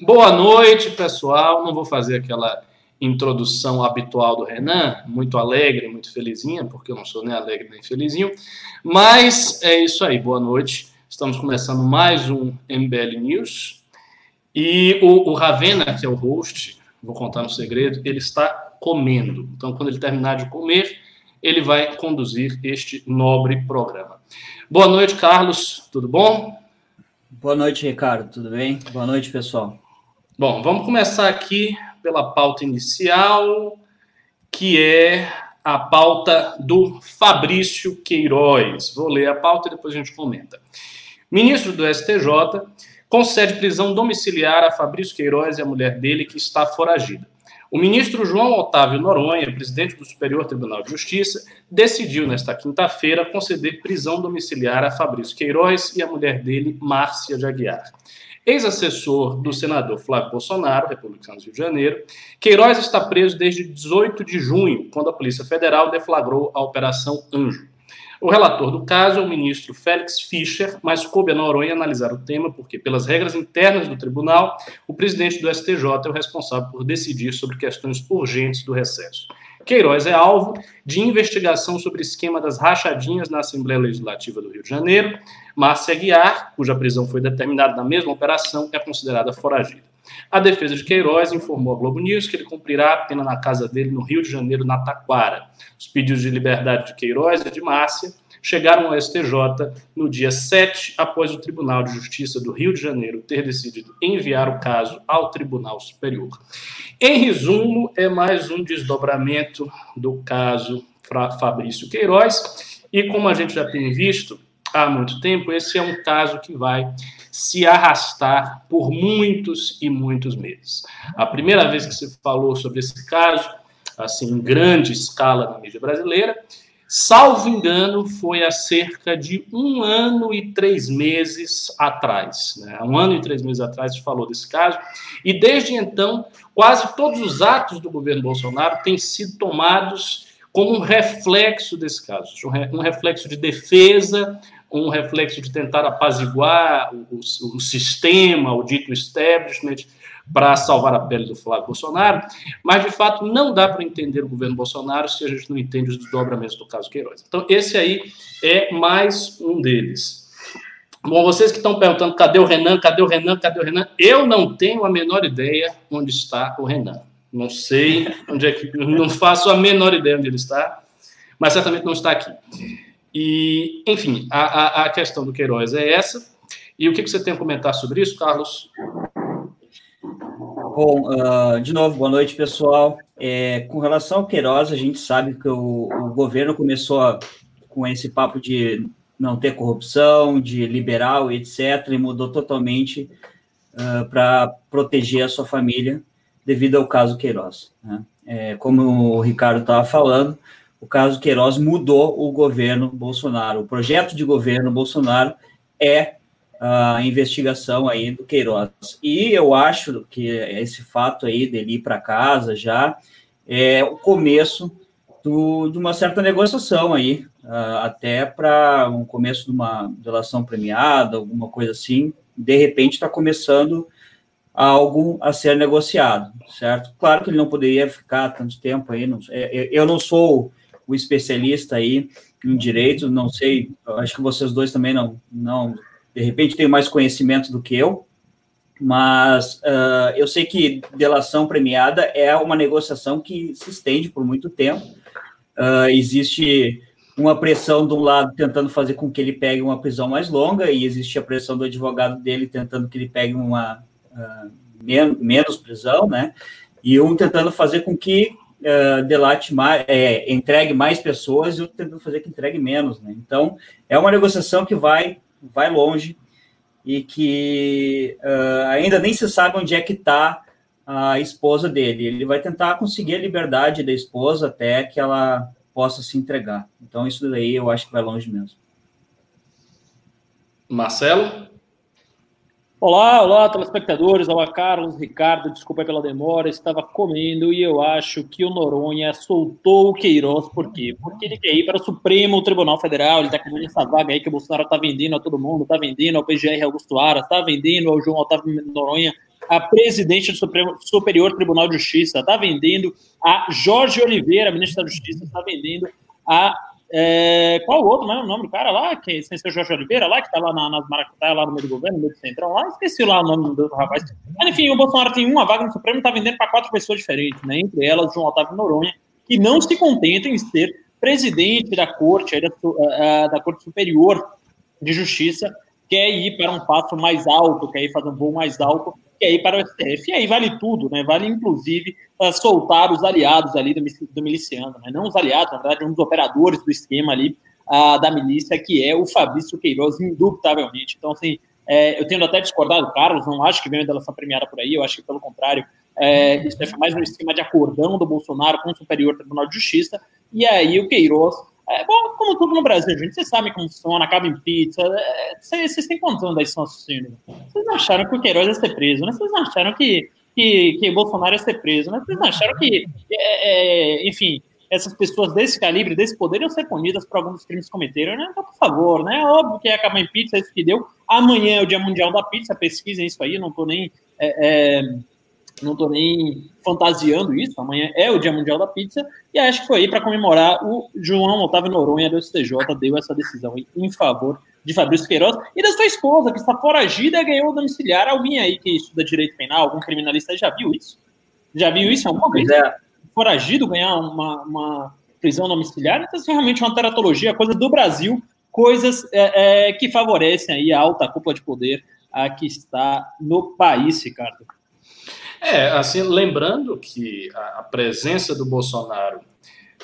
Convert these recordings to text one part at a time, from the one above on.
Boa noite, pessoal. Não vou fazer aquela introdução habitual do Renan, muito alegre, muito felizinha, porque eu não sou nem alegre nem felizinho. Mas é isso aí. Boa noite. Estamos começando mais um MBL News. E o, o Ravena, que é o host, vou contar um segredo, ele está comendo. Então, quando ele terminar de comer, ele vai conduzir este nobre programa. Boa noite, Carlos. Tudo bom? Boa noite, Ricardo. Tudo bem? Boa noite, pessoal. Bom, vamos começar aqui pela pauta inicial, que é a pauta do Fabrício Queiroz. Vou ler a pauta e depois a gente comenta. Ministro do STJ concede prisão domiciliar a Fabrício Queiroz e a mulher dele, que está foragida. O ministro João Otávio Noronha, presidente do Superior Tribunal de Justiça, decidiu nesta quinta-feira conceder prisão domiciliar a Fabrício Queiroz e a mulher dele, Márcia de Aguiar ex-assessor do senador Flávio Bolsonaro, republicano do Rio de Janeiro. Queiroz está preso desde 18 de junho, quando a Polícia Federal deflagrou a Operação Anjo. O relator do caso é o ministro Félix Fischer, mas coube a Noronha analisar o tema porque, pelas regras internas do tribunal, o presidente do STJ é o responsável por decidir sobre questões urgentes do recesso. Queiroz é alvo de investigação sobre esquema das rachadinhas na Assembleia Legislativa do Rio de Janeiro. Márcia Guiar, cuja prisão foi determinada na mesma operação, é considerada foragida. A defesa de Queiroz informou à Globo News que ele cumprirá a pena na casa dele no Rio de Janeiro, na Taquara. Os pedidos de liberdade de Queiroz e de Márcia chegaram ao STJ no dia 7, após o Tribunal de Justiça do Rio de Janeiro ter decidido enviar o caso ao Tribunal Superior. Em resumo, é mais um desdobramento do caso Fabrício Queiroz, e como a gente já tem visto há muito tempo, esse é um caso que vai se arrastar por muitos e muitos meses. A primeira vez que se falou sobre esse caso, assim, em grande escala na mídia brasileira, salvo engano, foi há cerca de um ano e três meses atrás. Né? Um ano e três meses atrás se falou desse caso, e desde então, quase todos os atos do governo Bolsonaro têm sido tomados como um reflexo desse caso, um reflexo de defesa, um reflexo de tentar apaziguar o, o, o sistema, o dito establishment, para salvar a pele do Flávio Bolsonaro, mas de fato não dá para entender o governo Bolsonaro se a gente não entende os desdobramentos do caso Queiroz. Então, esse aí é mais um deles. Bom, vocês que estão perguntando cadê o Renan, cadê o Renan, cadê o Renan? Eu não tenho a menor ideia onde está o Renan. Não sei onde é que. Não faço a menor ideia onde ele está, mas certamente não está aqui. E, enfim, a, a, a questão do Queiroz é essa. E o que, que você tem a comentar sobre isso, Carlos? Bom, uh, de novo, boa noite, pessoal. É, com relação ao Queiroz, a gente sabe que o, o governo começou a, com esse papo de não ter corrupção, de liberal, etc., e mudou totalmente uh, para proteger a sua família devido ao caso Queiroz. Né? É, como o Ricardo estava falando, o caso Queiroz mudou o governo Bolsonaro. O projeto de governo Bolsonaro é a investigação aí do Queiroz. E eu acho que esse fato aí dele ir para casa já é o começo do, de uma certa negociação aí, uh, até para um começo de uma relação premiada, alguma coisa assim. De repente está começando algo a ser negociado, certo? Claro que ele não poderia ficar tanto tempo aí. Não, é, eu não sou o especialista aí em direito, não sei, acho que vocês dois também não, não de repente têm mais conhecimento do que eu, mas uh, eu sei que delação premiada é uma negociação que se estende por muito tempo. Uh, existe uma pressão de um lado tentando fazer com que ele pegue uma prisão mais longa, e existe a pressão do advogado dele tentando que ele pegue uma uh, men menos prisão, né? E um tentando fazer com que uh, delate mais, é, entregue mais pessoas e outro tentando fazer que entregue menos, né? Então, é uma negociação que vai, vai longe e que uh, ainda nem se sabe onde é que está a esposa dele. Ele vai tentar conseguir a liberdade da esposa até que ela possa se entregar. Então, isso daí eu acho que vai longe mesmo. Marcelo? Olá, olá, telespectadores. Olá, Carlos, Ricardo. Desculpa pela demora, estava comendo e eu acho que o Noronha soltou o Queiroz. Por quê? Porque ele quer ir para o Supremo Tribunal Federal. Ele está querendo essa vaga aí que o Bolsonaro está vendendo a todo mundo, está vendendo ao PGR Augusto Aras, está vendendo ao João Otávio Noronha a presidente do Supremo, Superior Tribunal de Justiça, está vendendo a Jorge Oliveira, ministra da Justiça, está vendendo a. É, qual o outro, não é o nome do cara lá, que sem ser Jorge Oliveira, lá, que está lá na, nas Maracutaia, lá no meio do governo, no meio do centrão, lá, esqueci lá o nome do rapaz. Mas enfim, o Bolsonaro tem uma vaga no Supremo e está vendendo para quatro pessoas diferentes, né? Entre elas, João Otávio Noronha, que não se contenta em ser presidente da corte, da, da Corte Superior de Justiça, quer ir para um passo mais alto, quer ir fazer um voo mais alto, quer ir para o STF. E aí vale tudo, né? Vale, inclusive, uh, soltar os aliados ali do, miliciano, né? Não os aliados, na verdade, um dos operadores do esquema ali uh, da milícia, que é o Fabrício Queiroz, indubitavelmente. Então, assim, é, eu tendo até discordado do Carlos, não acho que venha delação premiada por aí, eu acho que, pelo contrário, é, isso é mais um esquema de acordão do Bolsonaro com o Superior Tribunal de Justiça, e aí o Queiroz é bom, como tudo no Brasil, gente. Vocês sabem como funciona, acaba em pizza. É, vocês, vocês têm anos da estão assistindo? Vocês acharam que o Queiroz ia ser preso, né? Vocês acharam que, que, que Bolsonaro ia ser preso, né? Vocês acharam que, é, é, enfim, essas pessoas desse calibre, desse poder, iam ser punidas por alguns crimes que cometeram, né? Então, por favor, né? É óbvio que ia acabar em pizza, é isso que deu. Amanhã é o Dia Mundial da Pizza, pesquisem isso aí, não tô nem. É, não estou nem fantasiando isso, amanhã é o Dia Mundial da Pizza, e acho que foi aí para comemorar o João Otávio Noronha do STJ deu essa decisão em favor de Fabrício Queiroz e da sua esposa, que está foragida e ganhou o domiciliar. Alguém aí que estuda direito penal, algum criminalista já viu isso? Já viu isso alguma vez? É. Foragido ganhar uma, uma prisão domiciliar? Então, isso é realmente uma teratologia, coisa do Brasil, coisas é, é, que favorecem aí a alta cúpula de poder a que está no país, Ricardo. É, assim, lembrando que a, a presença do Bolsonaro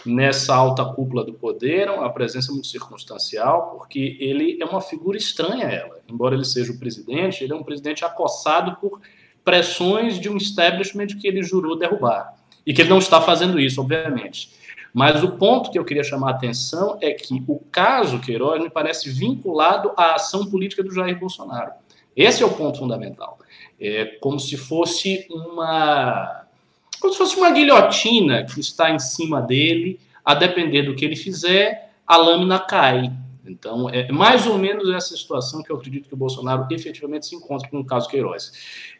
nessa alta cúpula do poder é uma presença muito circunstancial, porque ele é uma figura estranha a ela. Embora ele seja o presidente, ele é um presidente acossado por pressões de um establishment que ele jurou derrubar. E que ele não está fazendo isso, obviamente. Mas o ponto que eu queria chamar a atenção é que o caso Queiroz me parece vinculado à ação política do Jair Bolsonaro. Esse é o ponto fundamental. É como se fosse uma como se fosse uma guilhotina que está em cima dele, a depender do que ele fizer, a lâmina cai. Então, é mais ou menos essa situação que eu acredito que o Bolsonaro efetivamente se encontra com o caso Queiroz.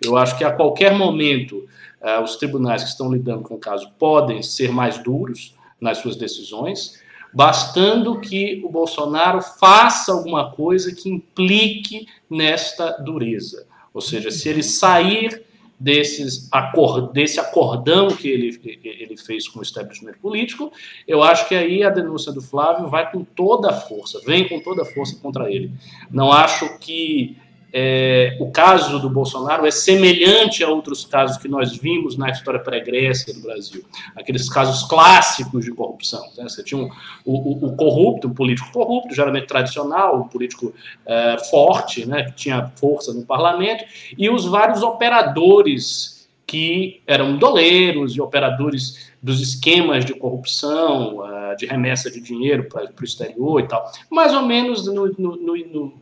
Eu acho que a qualquer momento uh, os tribunais que estão lidando com o caso podem ser mais duros nas suas decisões, bastando que o Bolsonaro faça alguma coisa que implique nesta dureza. Ou seja, se ele sair desses acord, desse acordão que ele, ele fez com o establishment político, eu acho que aí a denúncia do Flávio vai com toda a força, vem com toda a força contra ele. Não acho que é, o caso do Bolsonaro é semelhante a outros casos que nós vimos na história pregressa do Brasil, aqueles casos clássicos de corrupção. Né? Você tinha um, o, o, corrupto, um político corrupto, geralmente tradicional, um político é, forte, né, que tinha força no parlamento, e os vários operadores que eram doleiros e operadores dos esquemas de corrupção, uh, de remessa de dinheiro para o exterior e tal, mais ou menos no, no, no, é,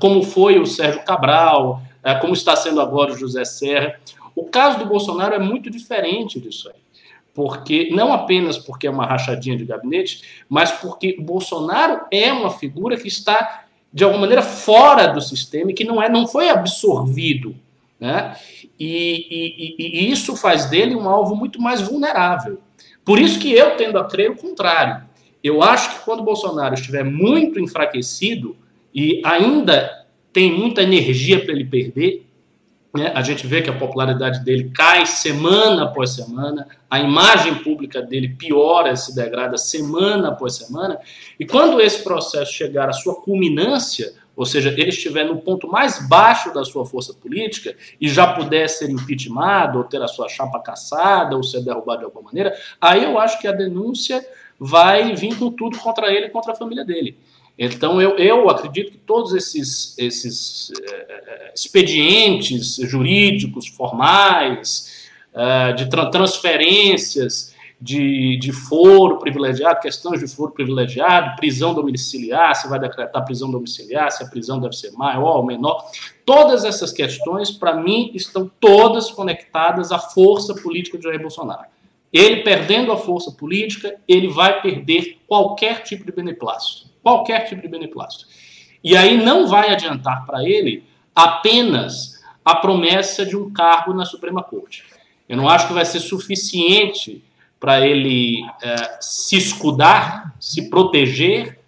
como foi o Sérgio Cabral, é, como está sendo agora o José Serra. O caso do Bolsonaro é muito diferente disso aí. Porque, não apenas porque é uma rachadinha de gabinete, mas porque Bolsonaro é uma figura que está, de alguma maneira, fora do sistema e que não, é, não foi absorvido. Né? E, e, e isso faz dele um alvo muito mais vulnerável. Por isso que eu tendo a crer o contrário. Eu acho que quando Bolsonaro estiver muito enfraquecido, e ainda tem muita energia para ele perder. Né? A gente vê que a popularidade dele cai semana após semana, a imagem pública dele piora, se degrada semana após semana. E quando esse processo chegar à sua culminância, ou seja, ele estiver no ponto mais baixo da sua força política e já puder ser impeachmentado, ou ter a sua chapa caçada, ou ser derrubado de alguma maneira, aí eu acho que a denúncia vai vir com tudo contra ele e contra a família dele. Então, eu, eu acredito que todos esses, esses uh, expedientes jurídicos, formais, uh, de tra transferências de, de foro privilegiado, questões de foro privilegiado, prisão domiciliar, se vai decretar prisão domiciliar, se a prisão deve ser maior ou menor, todas essas questões, para mim, estão todas conectadas à força política de Jair Bolsonaro. Ele perdendo a força política, ele vai perder qualquer tipo de beneplácito qualquer tipo de beneplácito. E aí não vai adiantar para ele apenas a promessa de um cargo na Suprema Corte. Eu não acho que vai ser suficiente para ele é, se escudar, se proteger,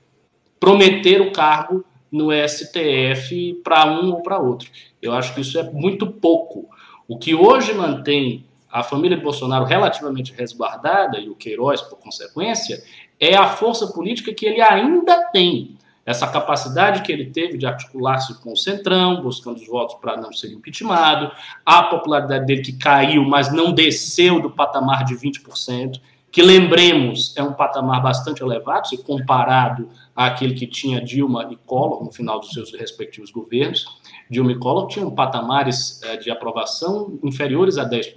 prometer o cargo no STF para um ou para outro. Eu acho que isso é muito pouco. O que hoje mantém a família Bolsonaro relativamente resguardada, e o Queiroz, por consequência, é a força política que ele ainda tem. Essa capacidade que ele teve de articular-se com o Centrão, buscando os votos para não ser impeachmentado, a popularidade dele que caiu, mas não desceu do patamar de 20%, que lembremos é um patamar bastante elevado, se comparado àquele que tinha Dilma e Collor no final dos seus respectivos governos. Dilma e Collor tinham patamares eh, de aprovação inferiores a 10%.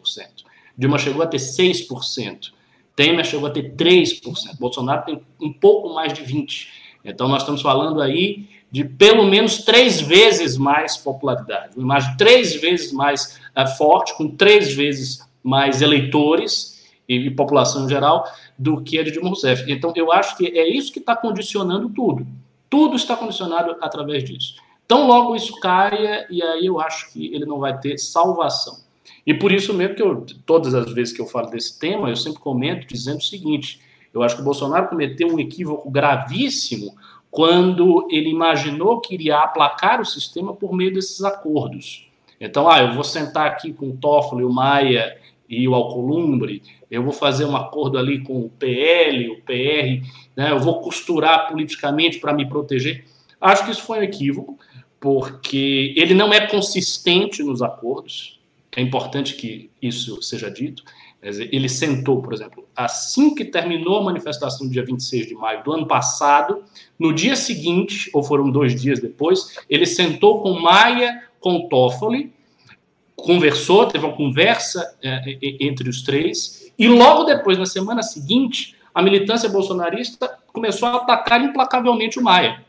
Dilma chegou a ter 6%. Temer chegou a ter 3%. Bolsonaro tem um pouco mais de 20%. Então, nós estamos falando aí de pelo menos três vezes mais popularidade. Uma imagem três vezes mais uh, forte, com três vezes mais eleitores e, e, população em geral do que a de Dilma Rousseff. Então, eu acho que é isso que está condicionando tudo. Tudo está condicionado através disso. Então, logo isso caia, e aí eu acho que ele não vai ter salvação. E por isso mesmo que eu, todas as vezes que eu falo desse tema, eu sempre comento dizendo o seguinte: eu acho que o Bolsonaro cometeu um equívoco gravíssimo quando ele imaginou que iria aplacar o sistema por meio desses acordos. Então, ah, eu vou sentar aqui com o Toffoli, o Maia e o Alcolumbre, eu vou fazer um acordo ali com o PL, o PR, né, eu vou costurar politicamente para me proteger. Acho que isso foi um equívoco, porque ele não é consistente nos acordos. É importante que isso seja dito. Ele sentou, por exemplo, assim que terminou a manifestação, dia 26 de maio do ano passado, no dia seguinte, ou foram dois dias depois, ele sentou com Maia, com Toffoli, conversou, teve uma conversa é, entre os três, e logo depois, na semana seguinte, a militância bolsonarista começou a atacar implacavelmente o Maia.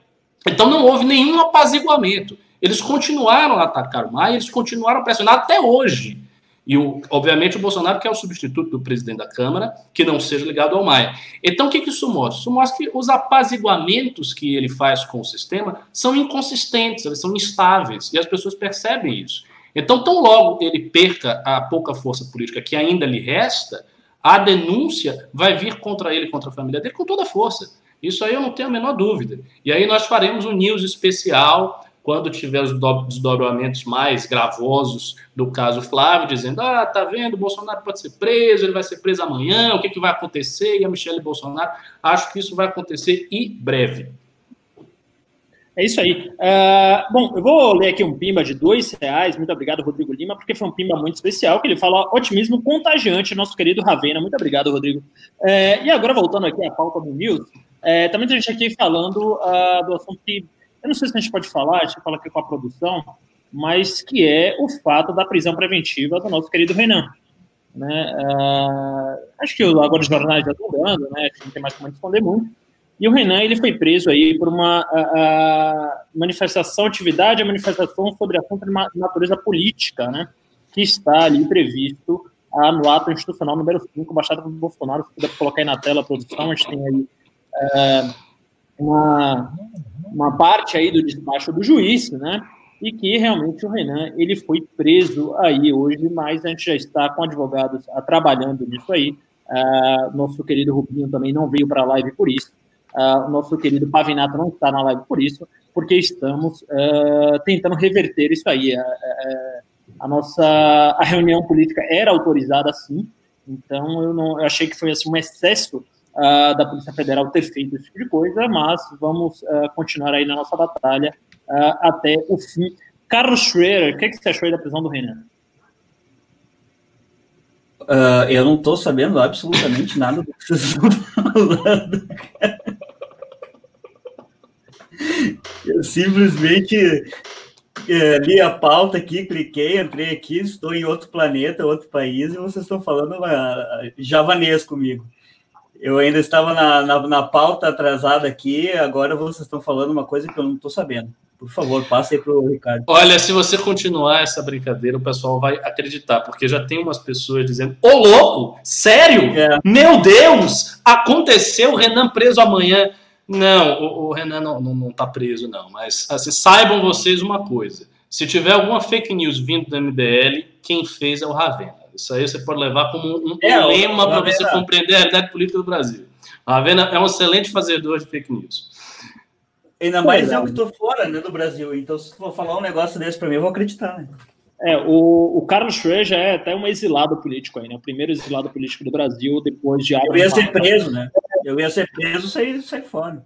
Então não houve nenhum apaziguamento. Eles continuaram a atacar o Maia, eles continuaram a pressionar até hoje. E, o, obviamente, o Bolsonaro quer o substituto do presidente da Câmara, que não seja ligado ao Maia. Então, o que, que isso mostra? Isso mostra que os apaziguamentos que ele faz com o sistema são inconsistentes, eles são instáveis, e as pessoas percebem isso. Então, tão logo ele perca a pouca força política que ainda lhe resta, a denúncia vai vir contra ele, contra a família dele, com toda a força. Isso aí eu não tenho a menor dúvida. E aí nós faremos um news especial quando tiver os desdobramentos mais gravosos do caso Flávio, dizendo: ah, tá vendo, Bolsonaro pode ser preso, ele vai ser preso amanhã, o que, que vai acontecer? E a Michelle Bolsonaro, acho que isso vai acontecer e breve. É isso aí. Uh, bom, eu vou ler aqui um pimba de dois reais. Muito obrigado, Rodrigo Lima, porque foi um pimba muito especial, que ele fala otimismo contagiante, nosso querido Ravena. Muito obrigado, Rodrigo. Uh, e agora, voltando aqui à pauta do News, uh, também tem gente aqui falando uh, do assunto que eu não sei se a gente pode falar, a gente fala aqui com a produção, mas que é o fato da prisão preventiva do nosso querido Renan. Né? Uh, acho que agora os jornais já estão dando, né? não tem mais como responder muito. E o Renan ele foi preso aí por uma manifestação, atividade, a manifestação sobre assunto de natureza política, né? Que está ali previsto no ato institucional número 5, baixado pelo Bolsonaro. Se puder colocar aí na tela a produção, a gente tem aí uma uma parte aí do despacho do juiz, né? E que realmente o Renan ele foi preso aí hoje, mas a gente já está com advogados a, ah, trabalhando nisso aí. Uh, nosso querido Rubinho também não veio para a live por isso. Uh, nosso querido Pavinato não está na live por isso, porque estamos uh, tentando reverter isso aí. a nossa a reunião política era autorizada sim, então eu, não, eu achei que foi assim, um excesso uh, da Polícia Federal ter feito esse tipo de coisa, mas vamos uh, continuar aí na nossa batalha uh, até o fim. Carlos Schroeder, o que, é que você achou aí da prisão do Renan? eu não estou sabendo absolutamente nada do que vocês estão falando. Eu simplesmente é, li a pauta aqui, cliquei, entrei aqui, estou em outro planeta, outro país, e vocês estão falando javanês comigo. Eu ainda estava na, na, na, pauta atrasada aqui, agora vocês estão falando uma coisa que eu não estou sabendo. Por favor, passe aí para o Ricardo. Olha, se você continuar essa brincadeira, o pessoal vai acreditar, porque já tem umas pessoas dizendo: Ô louco, sério? É. Meu Deus, aconteceu o Renan preso amanhã. Não, o, o Renan não, não, não tá preso, não. Mas assim, saibam vocês uma coisa: Se tiver alguma fake news vindo do MBL, quem fez é o Ravena. Isso aí você pode levar como um é, lema para você compreender a realidade política do Brasil. O Ravena é um excelente fazedor de fake news. Ainda mais eu que estou fora né, do Brasil, então se for falar um negócio desse para mim, eu vou acreditar. Né? É, o, o Carlos Schroeder já é até um exilado político aí, né? O primeiro exilado político do Brasil depois de. Eu ia ser preso, né? Eu ia ser preso, sair, sair fora.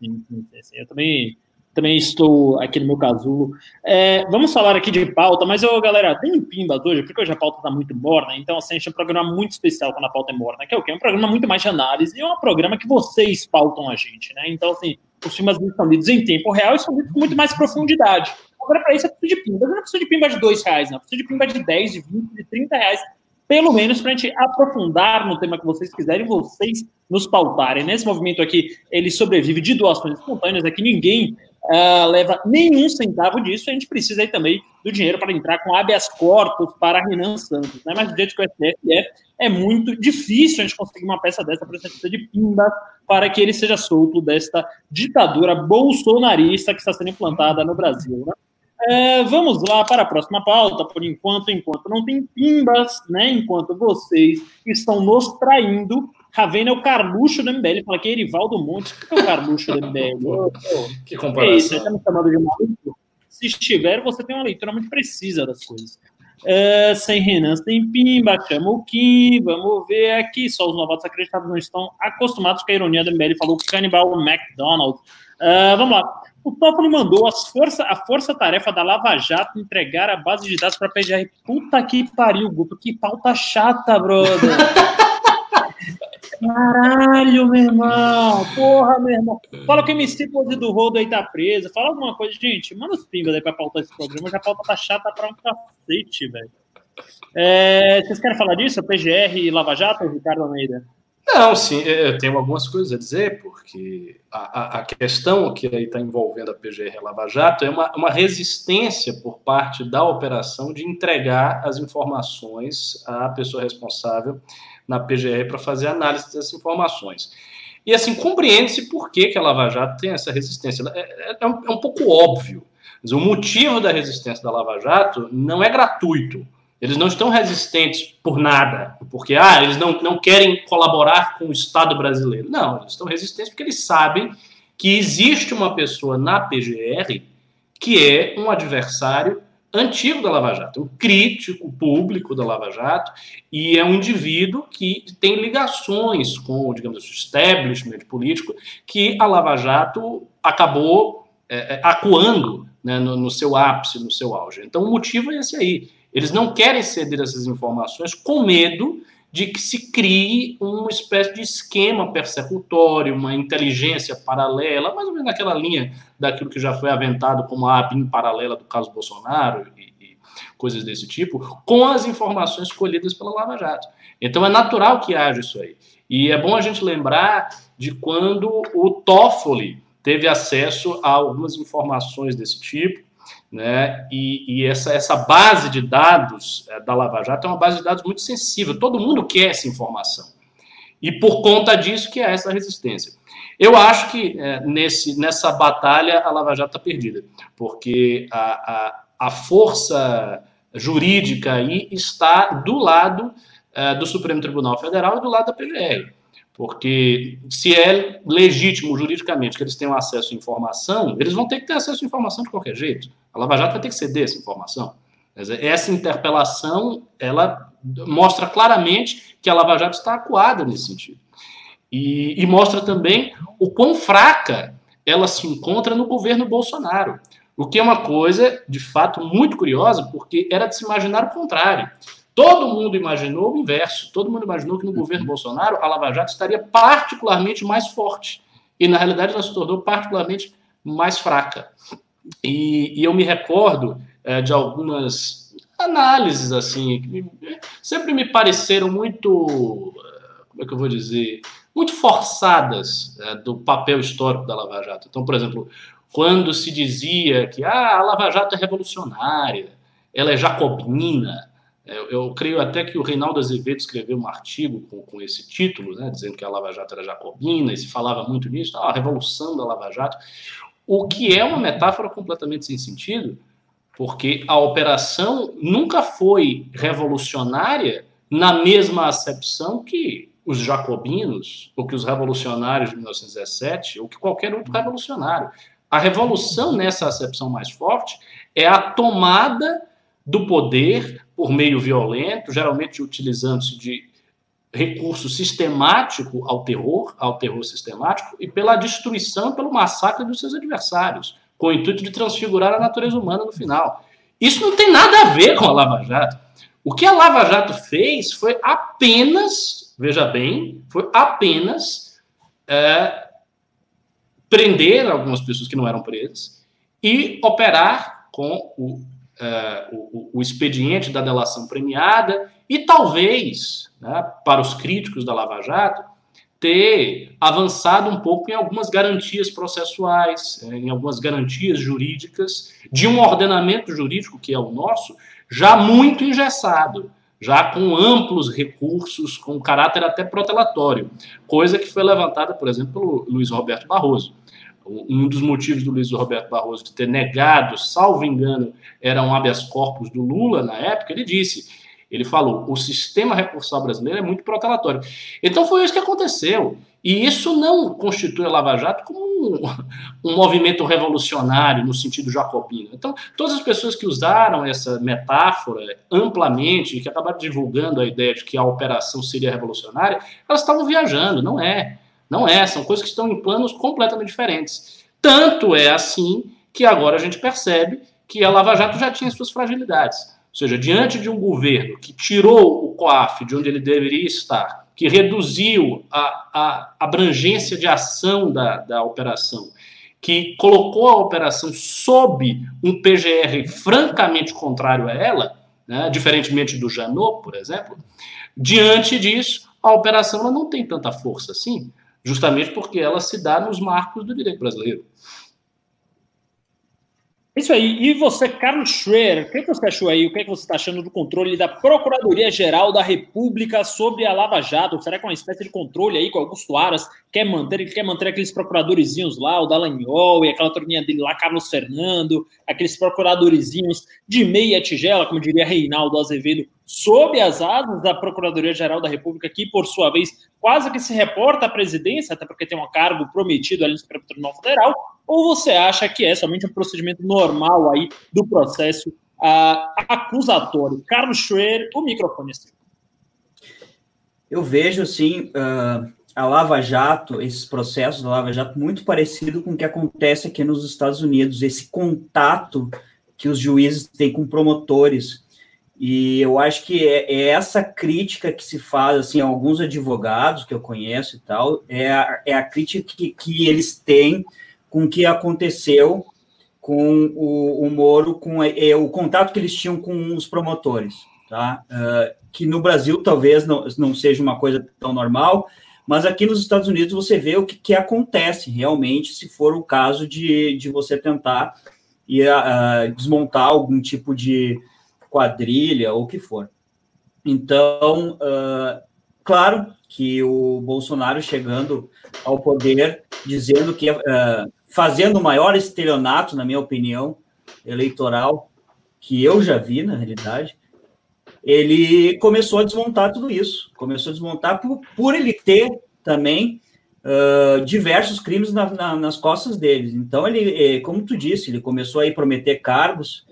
Sim, sim, sim, eu também, também estou aqui no meu casulo. É, vamos falar aqui de pauta, mas, eu, galera, tem pimbas hoje, porque hoje a pauta está muito morna, então assim, a gente tem um programa muito especial quando a pauta é morna, que é o quê? É um programa muito mais de análise e é um programa que vocês pautam a gente, né? Então, assim, os filmes são lidos em tempo real e são lidos com muito mais profundidade. Agora, para isso, é preciso de pimba. Eu não preciso de pimba de dois reais, não. Eu preciso de pimba de 10, de 20, de 30 reais, pelo menos para a gente aprofundar no tema que vocês quiserem, vocês nos pautarem. Nesse movimento aqui, ele sobrevive de doações espontâneas, aqui ninguém uh, leva nenhum centavo disso, a gente precisa aí também do dinheiro para entrar com habeas corpus para Renan Santos. Né? Mas jeito que o STF é, é muito difícil a gente conseguir uma peça dessa, por exemplo, de pimba, para que ele seja solto desta ditadura bolsonarista que está sendo implantada no Brasil. Né? É, vamos lá para a próxima pauta. Por enquanto, enquanto não tem pimbas, né? Enquanto vocês estão nos traindo, Ravena é o Carluxo do MBL. Fala que é Erivaldo Montes. O que é o Carluxo do MBL? que comparação. É isso, está me chamando de maluco? Se estiver, você tem uma leitura muito precisa das coisas. É, sem Renan, sem Pimba, chama o Kim, vamos ver aqui. Só os novatos acreditados não estão acostumados com a ironia do MBL. Falou Cannibal McDonald. Uh, vamos lá. O Toffoli mandou as força, a força-tarefa da Lava Jato entregar a base de dados para a PGR. Puta que pariu, Guto. Que pauta chata, brother. Caralho, meu irmão. Porra, meu irmão. Fala que o MC Pose do Rodo aí tá preso. Fala alguma coisa, gente. Manda os pingas aí pra pautar esse programa. Já a pauta tá chata pra um cacete, velho. É, vocês querem falar disso? PGR e Lava Jato, Ricardo Almeida? Não, sim, eu tenho algumas coisas a dizer, porque a, a questão que aí está envolvendo a PGR Lava Jato é uma, uma resistência por parte da operação de entregar as informações à pessoa responsável na PGR para fazer análise dessas informações. E assim, compreende-se por que, que a Lava Jato tem essa resistência. É, é, é, um, é um pouco óbvio. Mas o motivo da resistência da Lava Jato não é gratuito. Eles não estão resistentes por nada, porque ah, eles não, não querem colaborar com o Estado brasileiro. Não, eles estão resistentes porque eles sabem que existe uma pessoa na PGR que é um adversário antigo da Lava Jato, um crítico público da Lava Jato, e é um indivíduo que tem ligações com, digamos assim, o establishment político que a Lava Jato acabou é, é acuando né, no, no seu ápice, no seu auge. Então o motivo é esse aí eles não querem ceder essas informações com medo de que se crie uma espécie de esquema persecutório, uma inteligência paralela, mais ou menos naquela linha daquilo que já foi aventado como a ABIN paralela do caso Bolsonaro e, e coisas desse tipo, com as informações colhidas pela Lava Jato. Então é natural que haja isso aí. E é bom a gente lembrar de quando o Toffoli teve acesso a algumas informações desse tipo, né? E, e, essa, essa base de dados é, da Lava Jato é uma base de dados muito sensível. Todo mundo quer essa informação. E por conta disso que há essa resistência. Eu acho que é, nesse, nessa batalha a Lava Jato está perdida, porque a, a, a, força jurídica aí está do lado é, do Supremo Tribunal Federal e do lado da PGR. Porque se é legítimo juridicamente que eles tenham acesso à informação, eles vão ter que ter acesso à informação de qualquer jeito. A Lava Jato vai ter que ceder essa informação. Essa interpelação, ela mostra claramente que a Lava Jato está acuada nesse sentido. E, e mostra também o quão fraca ela se encontra no governo Bolsonaro. O que é uma coisa, de fato, muito curiosa, porque era de se imaginar o contrário. Todo mundo imaginou o inverso. Todo mundo imaginou que no governo Bolsonaro a Lava Jato estaria particularmente mais forte. E, na realidade, ela se tornou particularmente mais fraca. E, e eu me recordo é, de algumas análises, assim, que sempre me pareceram muito. Como é que eu vou dizer? Muito forçadas é, do papel histórico da Lava Jato. Então, por exemplo, quando se dizia que ah, a Lava Jato é revolucionária, ela é jacobina, eu, eu, creio até que o Reinaldo Azevedo escreveu um artigo com, com esse título, né, dizendo que a Lava Jato era jacobina, e se falava muito nisso, ah, a revolução da Lava Jato, o que é uma metáfora completamente sem sentido, porque a operação nunca foi revolucionária na mesma acepção que os jacobinos, ou que os revolucionários de 1917, ou que qualquer outro revolucionário. A revolução, nessa acepção mais forte, é a tomada do poder por meio violento, geralmente utilizando-se de recurso sistemático ao terror, ao terror sistemático, e pela destruição, pelo massacre dos seus adversários, com o intuito de transfigurar a natureza humana no final. Isso não tem nada a ver com a Lava Jato. O que a Lava Jato fez foi apenas, veja bem, foi apenas é, prender algumas pessoas que não eram presas e operar com o, é, o, o expediente da delação premiada e talvez, né, para os críticos da Lava Jato, ter avançado um pouco em algumas garantias processuais, em algumas garantias jurídicas de um ordenamento jurídico que é o nosso, já muito engessado, já com amplos recursos, com caráter até protelatório, coisa que foi levantada, por exemplo, pelo Luiz Roberto Barroso. Um dos motivos do Luiz Roberto Barroso de ter negado, salvo engano, era um habeas corpus do Lula na época, ele disse ele falou: o sistema recursal brasileiro é muito protelatório. Então foi isso que aconteceu. E isso não constitui a Lava Jato como um, um, movimento revolucionário no sentido jacobino. Então, todas as pessoas que usaram essa metáfora amplamente que acabaram divulgando a ideia de que a operação seria revolucionária, elas estavam viajando. Não é. Não é. São coisas que estão em planos completamente diferentes. Tanto é assim que agora a gente percebe que a Lava Jato já tinha suas fragilidades. Ou seja, diante de um governo que tirou o COAF de onde ele deveria estar, que reduziu a, a abrangência de ação da, da operação, que colocou a operação sob um PGR francamente contrário a ela, né, diferentemente do Janot, por exemplo, diante disso, a operação não tem tanta força assim, justamente porque ela se dá nos marcos do direito brasileiro. Isso aí. E você, Carlos Schroer, o que você achou aí? O que, é que você está achando do controle da Procuradoria-Geral da República sobre a Lava Jato? Será que é uma espécie de controle aí com Augusto Aras quer manter? Ele quer manter aqueles procuradorizinhos lá, o Dallagnol e aquela turminha dele lá, Carlos Fernando, aqueles procuradorizinhos de meia tigela, como diria Reinaldo Azevedo, sob as asas da Procuradoria-Geral da República, que, por sua vez, quase que se reporta à presidência, até porque tem um cargo prometido ali no Supremo Tribunal Federal, ou você acha que é somente um procedimento normal aí do processo uh, acusatório? Carlos Schroer, o microfone é. Eu vejo, sim, uh, a Lava Jato, esses processos da Lava Jato, muito parecido com o que acontece aqui nos Estados Unidos, esse contato que os juízes têm com promotores. E eu acho que é, é essa crítica que se faz, assim, a alguns advogados que eu conheço e tal, é a, é a crítica que, que eles têm com o que aconteceu com o, o Moro, com é, o contato que eles tinham com os promotores, tá? Uh, que no Brasil talvez não, não seja uma coisa tão normal, mas aqui nos Estados Unidos você vê o que, que acontece realmente se for o caso de, de você tentar uh, desmontar algum tipo de quadrilha ou o que for. Então, uh, claro que o Bolsonaro chegando ao poder, dizendo que uh, fazendo o maior estelionato, na minha opinião, eleitoral, que eu já vi, na realidade, ele começou a desmontar tudo isso. Começou a desmontar por, por ele ter também uh, diversos crimes na, na, nas costas deles. Então, ele, eh, como tu disse, ele começou a prometer cargos,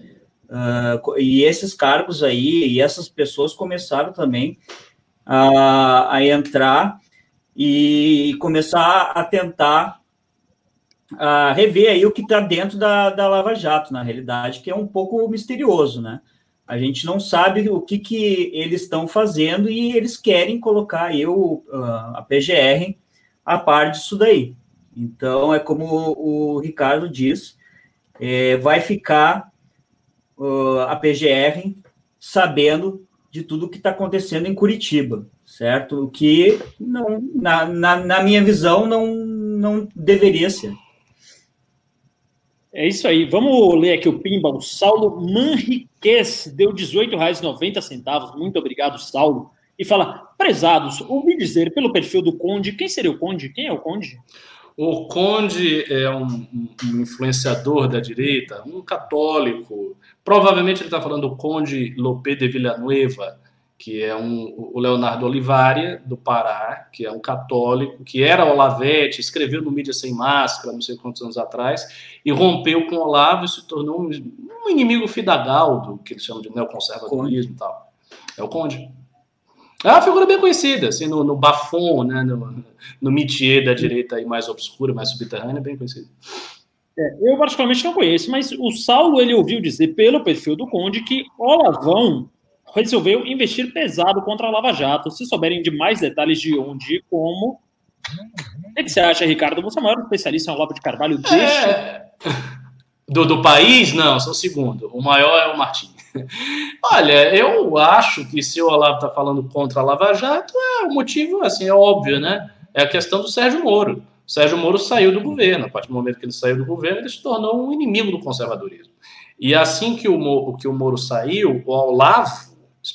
uh, e esses cargos aí, e essas pessoas começaram também a, a entrar e começar a tentar a rever aí o que está dentro da, da Lava Jato, na realidade, que é um pouco misterioso, né? A gente não sabe o que, que eles estão fazendo e eles querem colocar aí o, a PGR a par disso daí. Então, é como o, o Ricardo diz, é, vai ficar uh, a PGR sabendo de tudo que está acontecendo em Curitiba, certo? O que, não, na, na, na minha visão, não, não deveria ser. É isso aí. Vamos ler aqui o Pimba. O Saulo Manriquez deu R$ 18,90. Muito obrigado, Saulo. E fala: prezados, ouvi dizer pelo perfil do Conde. Quem seria o Conde? Quem é o Conde? O Conde é um, um, influenciador da direita, um católico. Provavelmente ele está falando do Conde Lopé de Villanueva, que é um, o Leonardo Olivaria, do Pará, que é um católico, que era Olavete, escreveu no Mídia Sem Máscara, não sei quantos anos atrás, e rompeu com Olavo e se tornou um, um inimigo fidagaldo, que eles chamam de neoconservadorismo e tal. É o Conde. É uma figura bem conhecida, assim, no, no Bafon, né, no, no métier da direita aí mais obscura, mais subterrânea, bem conhecido. É, eu particularmente não conheço, mas o Saulo ele ouviu dizer pelo perfil do Conde que Olavão resolveu investir pesado contra a Lava Jato. Se souberem de mais detalhes de onde e como, o que você acha, Ricardo? Você é o maior especialista em Olavo de Carvalho deste... É... Do, do país? Não, sou o segundo. O maior é o Martins. Olha, eu acho que se o Olavo está falando contra a Lava Jato, é o motivo, assim, é óbvio, né? É a questão do Sérgio Moro. O Sérgio Moro saiu do governo. A partir do momento que ele saiu do governo, ele se tornou um inimigo do conservadorismo. E assim que o Moro, que o Moro saiu, o Olavo,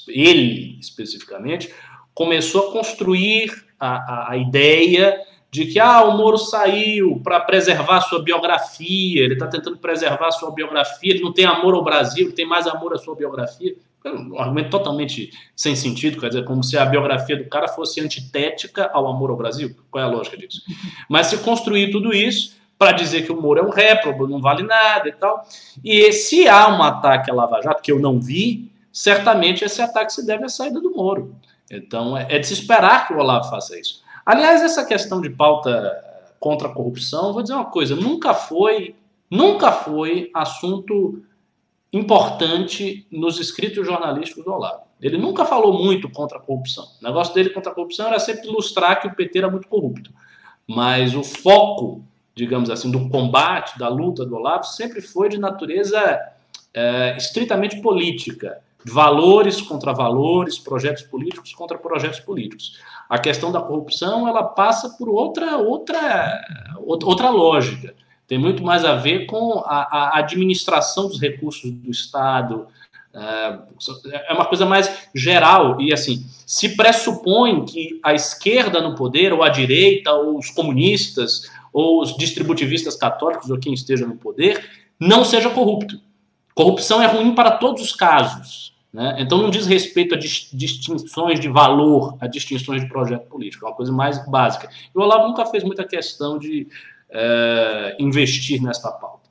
ele especificamente, começou a construir a, a, a ideia de que ah, o Moro saiu para preservar sua biografia, ele está tentando preservar sua biografia, ele não tem amor ao Brasil, ele tem mais amor à sua biografia. É um argumento totalmente sem sentido, quer dizer, como se a biografia do cara fosse antitética ao amor ao Brasil. Qual é a lógica disso? Mas se construir tudo isso para dizer que o Moro é um réprobo, não vale nada e tal. E se há um ataque à Lava Jato, que eu não vi, certamente esse ataque se deve à saída do Moro. Então é, é de se esperar que o Olavo faça isso. Aliás, essa questão de pauta contra a corrupção, vou dizer uma coisa, nunca foi, nunca foi assunto importante nos escritos jornalísticos do Olavo. Ele nunca falou muito contra a corrupção. O negócio dele contra a corrupção era sempre ilustrar que o PT era muito corrupto. Mas o foco, digamos assim, do combate, da luta do Olavo, sempre foi de natureza é, estritamente política. Valores contra valores, projetos políticos contra projetos políticos. A questão da corrupção ela passa por outra, outra, outra lógica. Tem muito mais a ver com a, a administração dos recursos do Estado. É, é uma coisa mais geral e assim se pressupõe que a esquerda no poder ou a direita ou os comunistas ou os distributivistas católicos ou quem esteja no poder não seja corrupto. Corrupção é ruim para todos os casos. Né? Então não diz respeito a distinções de valor, a distinções de projeto político, é uma coisa mais básica. E o Olavo nunca fez muita questão de é, investir nesta pauta.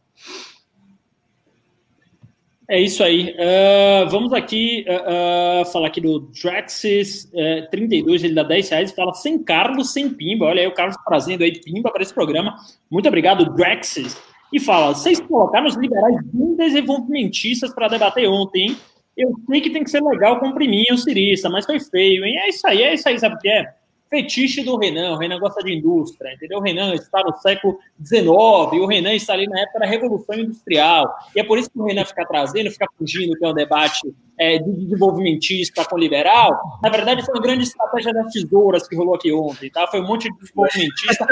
É isso aí. Uh, vamos aqui uh, uh, falar aqui do Draxis 32, ele dá 10 reais e fala sem Carlos, sem Pimba. Olha aí o Carlos trazendo aí Pimba para esse programa. Muito obrigado, Draxis. E fala, vocês colocaram os liberais bem desenvolvimentistas para debater ontem, hein? Eu sei que tem que ser legal comprimir o cirista, mas foi feio, hein? É isso aí, é isso aí, sabe o que é? Fetiche do Renan. O Renan gosta de indústria, entendeu? O Renan está no século XIX, o Renan está ali na época da Revolução Industrial. E é por isso que o Renan fica trazendo, fica fugindo que é um debate é, de desenvolvimentista com liberal. Na verdade, foi uma grande estratégia das tesouras que rolou aqui ontem, tá? Foi um monte de desenvolvimentista,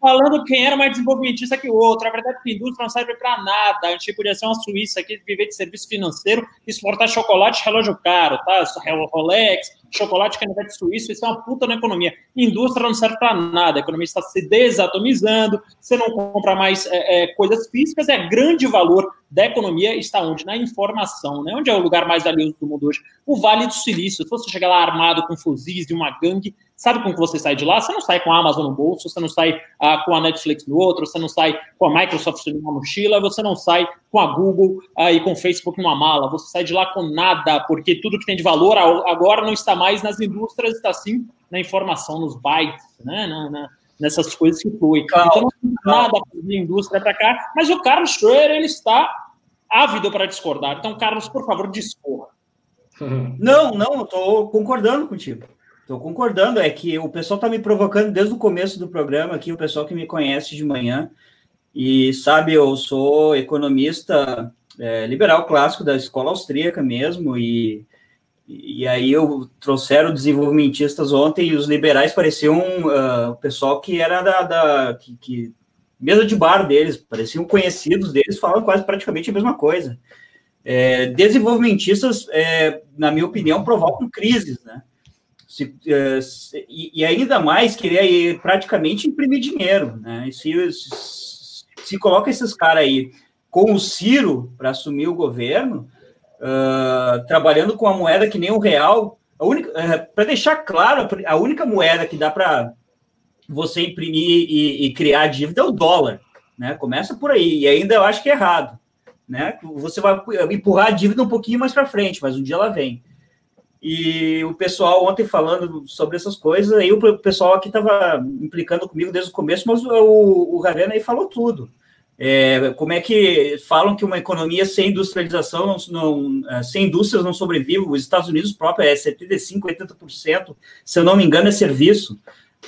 falando quem era mais desenvolvimentista que o outro. Na verdade, a indústria não serve para nada. A gente podia ser uma Suíça aqui, viver de serviço financeiro, exportar chocolate, relógio caro, tá? Rolex, chocolate, canivete suíço, isso é uma puta na economia. Indústria não serve para nada. A economia está se desatomizando, você não compra mais é, é, coisas físicas, é grande valor da economia está onde? Na informação, né? Onde é o lugar mais valioso do mundo hoje? O Vale do Silício. Se você chegar lá armado com fuzis de uma gangue, sabe como que você sai de lá? Você não sai com a Amazon no bolso, você não sai ah, com a Netflix no outro, você não sai com a Microsoft numa mochila, você não sai com a Google ah, e com o Facebook numa mala, você sai de lá com nada, porque tudo que tem de valor agora não está mais nas indústrias, está sim na informação, nos bytes, né? Na, na, nessas coisas que foi. Calma, então não tem nada a indústria para cá, mas o Carlos Schroeder, ele está ávido para discordar. Então, Carlos, por favor, discorra. Não, não, estou concordando contigo. Estou concordando, é que o pessoal está me provocando desde o começo do programa aqui, o pessoal que me conhece de manhã, e sabe, eu sou economista é, liberal clássico da escola austríaca mesmo, e e aí eu trouxeram desenvolvimentistas ontem e os liberais pareciam uh, o pessoal que era da, da que, que, mesa de bar deles, pareciam conhecidos deles, falavam quase praticamente a mesma coisa. É, desenvolvimentistas, é, na minha opinião, provocam crises, né? Se, uh, se, e, ainda mais querer praticamente imprimir dinheiro, né? E se, se, se coloca esses caras aí com o Ciro para assumir o governo, uh, trabalhando com a moeda que nem o real, uh, para deixar claro, a única moeda que dá para você imprimir e, e, criar dívida é o dólar, né? Começa por aí, e ainda eu acho que é errado, né? Você vai empurrar a dívida um pouquinho mais para frente, mas um dia ela vem. E o pessoal ontem falando sobre essas coisas, aí o pessoal aqui estava implicando comigo desde o começo, mas o, o Ravena aí falou tudo. É, como é que falam que uma economia sem industrialização, não, não, é, sem indústrias não sobrevive? Os Estados Unidos próprio é 75%, 80%, se eu não me engano, é serviço,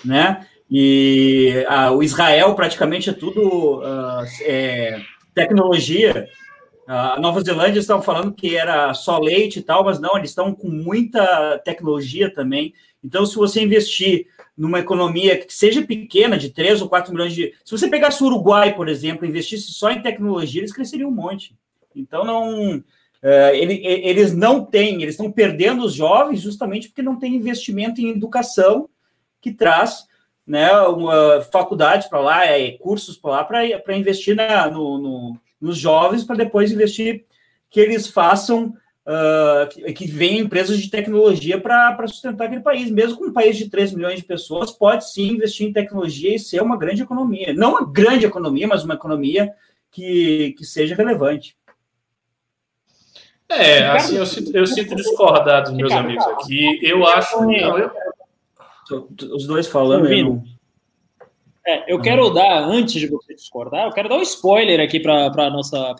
né? E a, o Israel praticamente é tudo uh, é, tecnologia. A Nova Zelândia estavam falando que era só leite e tal, mas não, eles estão com muita tecnologia também. Então, se você investir numa economia que seja pequena, de 3 ou 4 milhões de. Se você pegasse o Uruguai, por exemplo, investisse só em tecnologia, eles cresceriam um monte. Então, não. Uh, ele, eles não têm, eles estão perdendo os jovens justamente porque não tem investimento em educação que traz né, uma faculdade para lá, é, cursos para lá, para investir na, no, no, nos jovens, para depois investir que eles façam, uh, que, que venham empresas de tecnologia para sustentar aquele país. Mesmo com um país de 3 milhões de pessoas, pode sim investir em tecnologia e ser uma grande economia. Não uma grande economia, mas uma economia que, que seja relevante. É, assim, eu sinto, eu sinto discordar dos meus amigos aqui. Eu acho. Eu, os dois falando. Eu, é, eu quero dar, antes de você discordar, eu quero dar um spoiler aqui para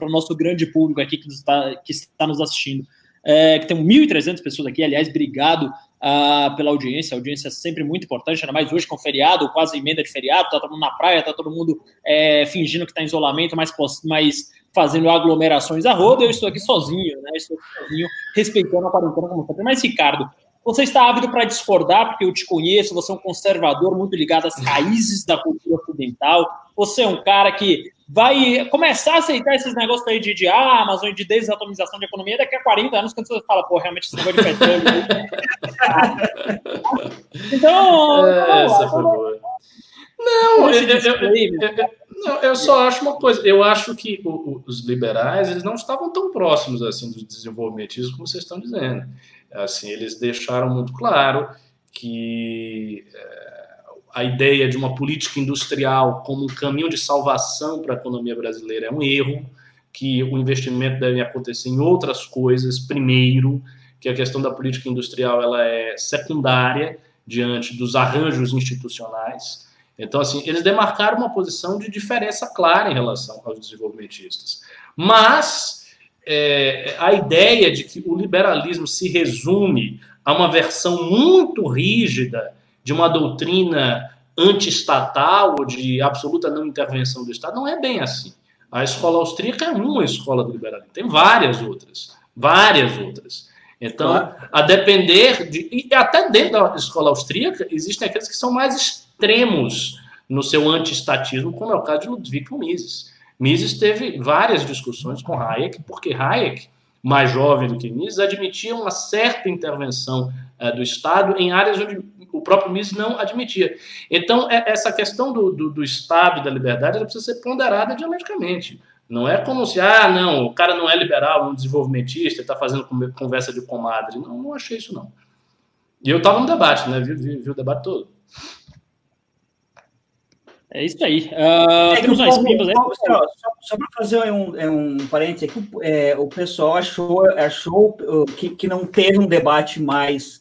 o nosso grande público aqui que está, que está nos assistindo. É, que tem 1.300 pessoas aqui, aliás, obrigado ah, pela audiência, a audiência é sempre muito importante, ainda mais hoje com feriado, quase emenda de feriado, tá todo mundo na praia, tá todo mundo é, fingindo que está em isolamento, mas, mas fazendo aglomerações a roda, eu estou aqui sozinho, né, estou aqui sozinho, respeitando a quarentena como sempre. Mas, Ricardo, você está ávido para discordar, porque eu te conheço, você é um conservador muito ligado às raízes da cultura ocidental. Você é um cara que vai começar a aceitar esses negócios aí de, de Amazon, de desatomização de economia daqui a 40 anos, quando você fala, pô, realmente esse negócio de petróleo. então. É, essa foi boa. Não, eu, eu, eu, não, eu só acho uma coisa. Eu acho que o, os liberais eles não estavam tão próximos assim do desenvolvimentismo como vocês estão dizendo. Assim, eles deixaram muito claro que é, a ideia de uma política industrial como um caminho de salvação para a economia brasileira é um erro, que o investimento deve acontecer em outras coisas primeiro, que a questão da política industrial ela é secundária diante dos arranjos institucionais. Então, assim, eles demarcaram uma posição de diferença clara em relação aos desenvolvimentistas. Mas é, a ideia de que o liberalismo se resume a uma versão muito rígida de uma doutrina anti-estatal ou de absoluta não intervenção do Estado não é bem assim. A escola austríaca é uma escola do liberalismo, tem várias outras, várias outras. Então, claro. a depender de. E até dentro da escola austríaca, existem aqueles que são mais extremos no seu anti-estatismo, como é o caso de Ludwig Mises. Mises teve várias discussões com Hayek, porque Hayek, mais jovem do que Mises, admitia uma certa intervenção uh, do Estado em áreas onde o próprio Mises não admitia. Então, é, essa questão do, do, do Estado e da liberdade ela precisa ser ponderada dialeticamente. Não é como se, ah, não, o cara não é liberal, um desenvolvimentista, está fazendo conversa de comadre. Não, não achei isso, não. E eu estava no debate, né? Vi, vi, vi o debate todo. É isso aí. Uh, é temos umas pimbas aí. Só, só para fazer um, é um parênteses aqui, é, o pessoal achou, achou que, que não teve um debate mais.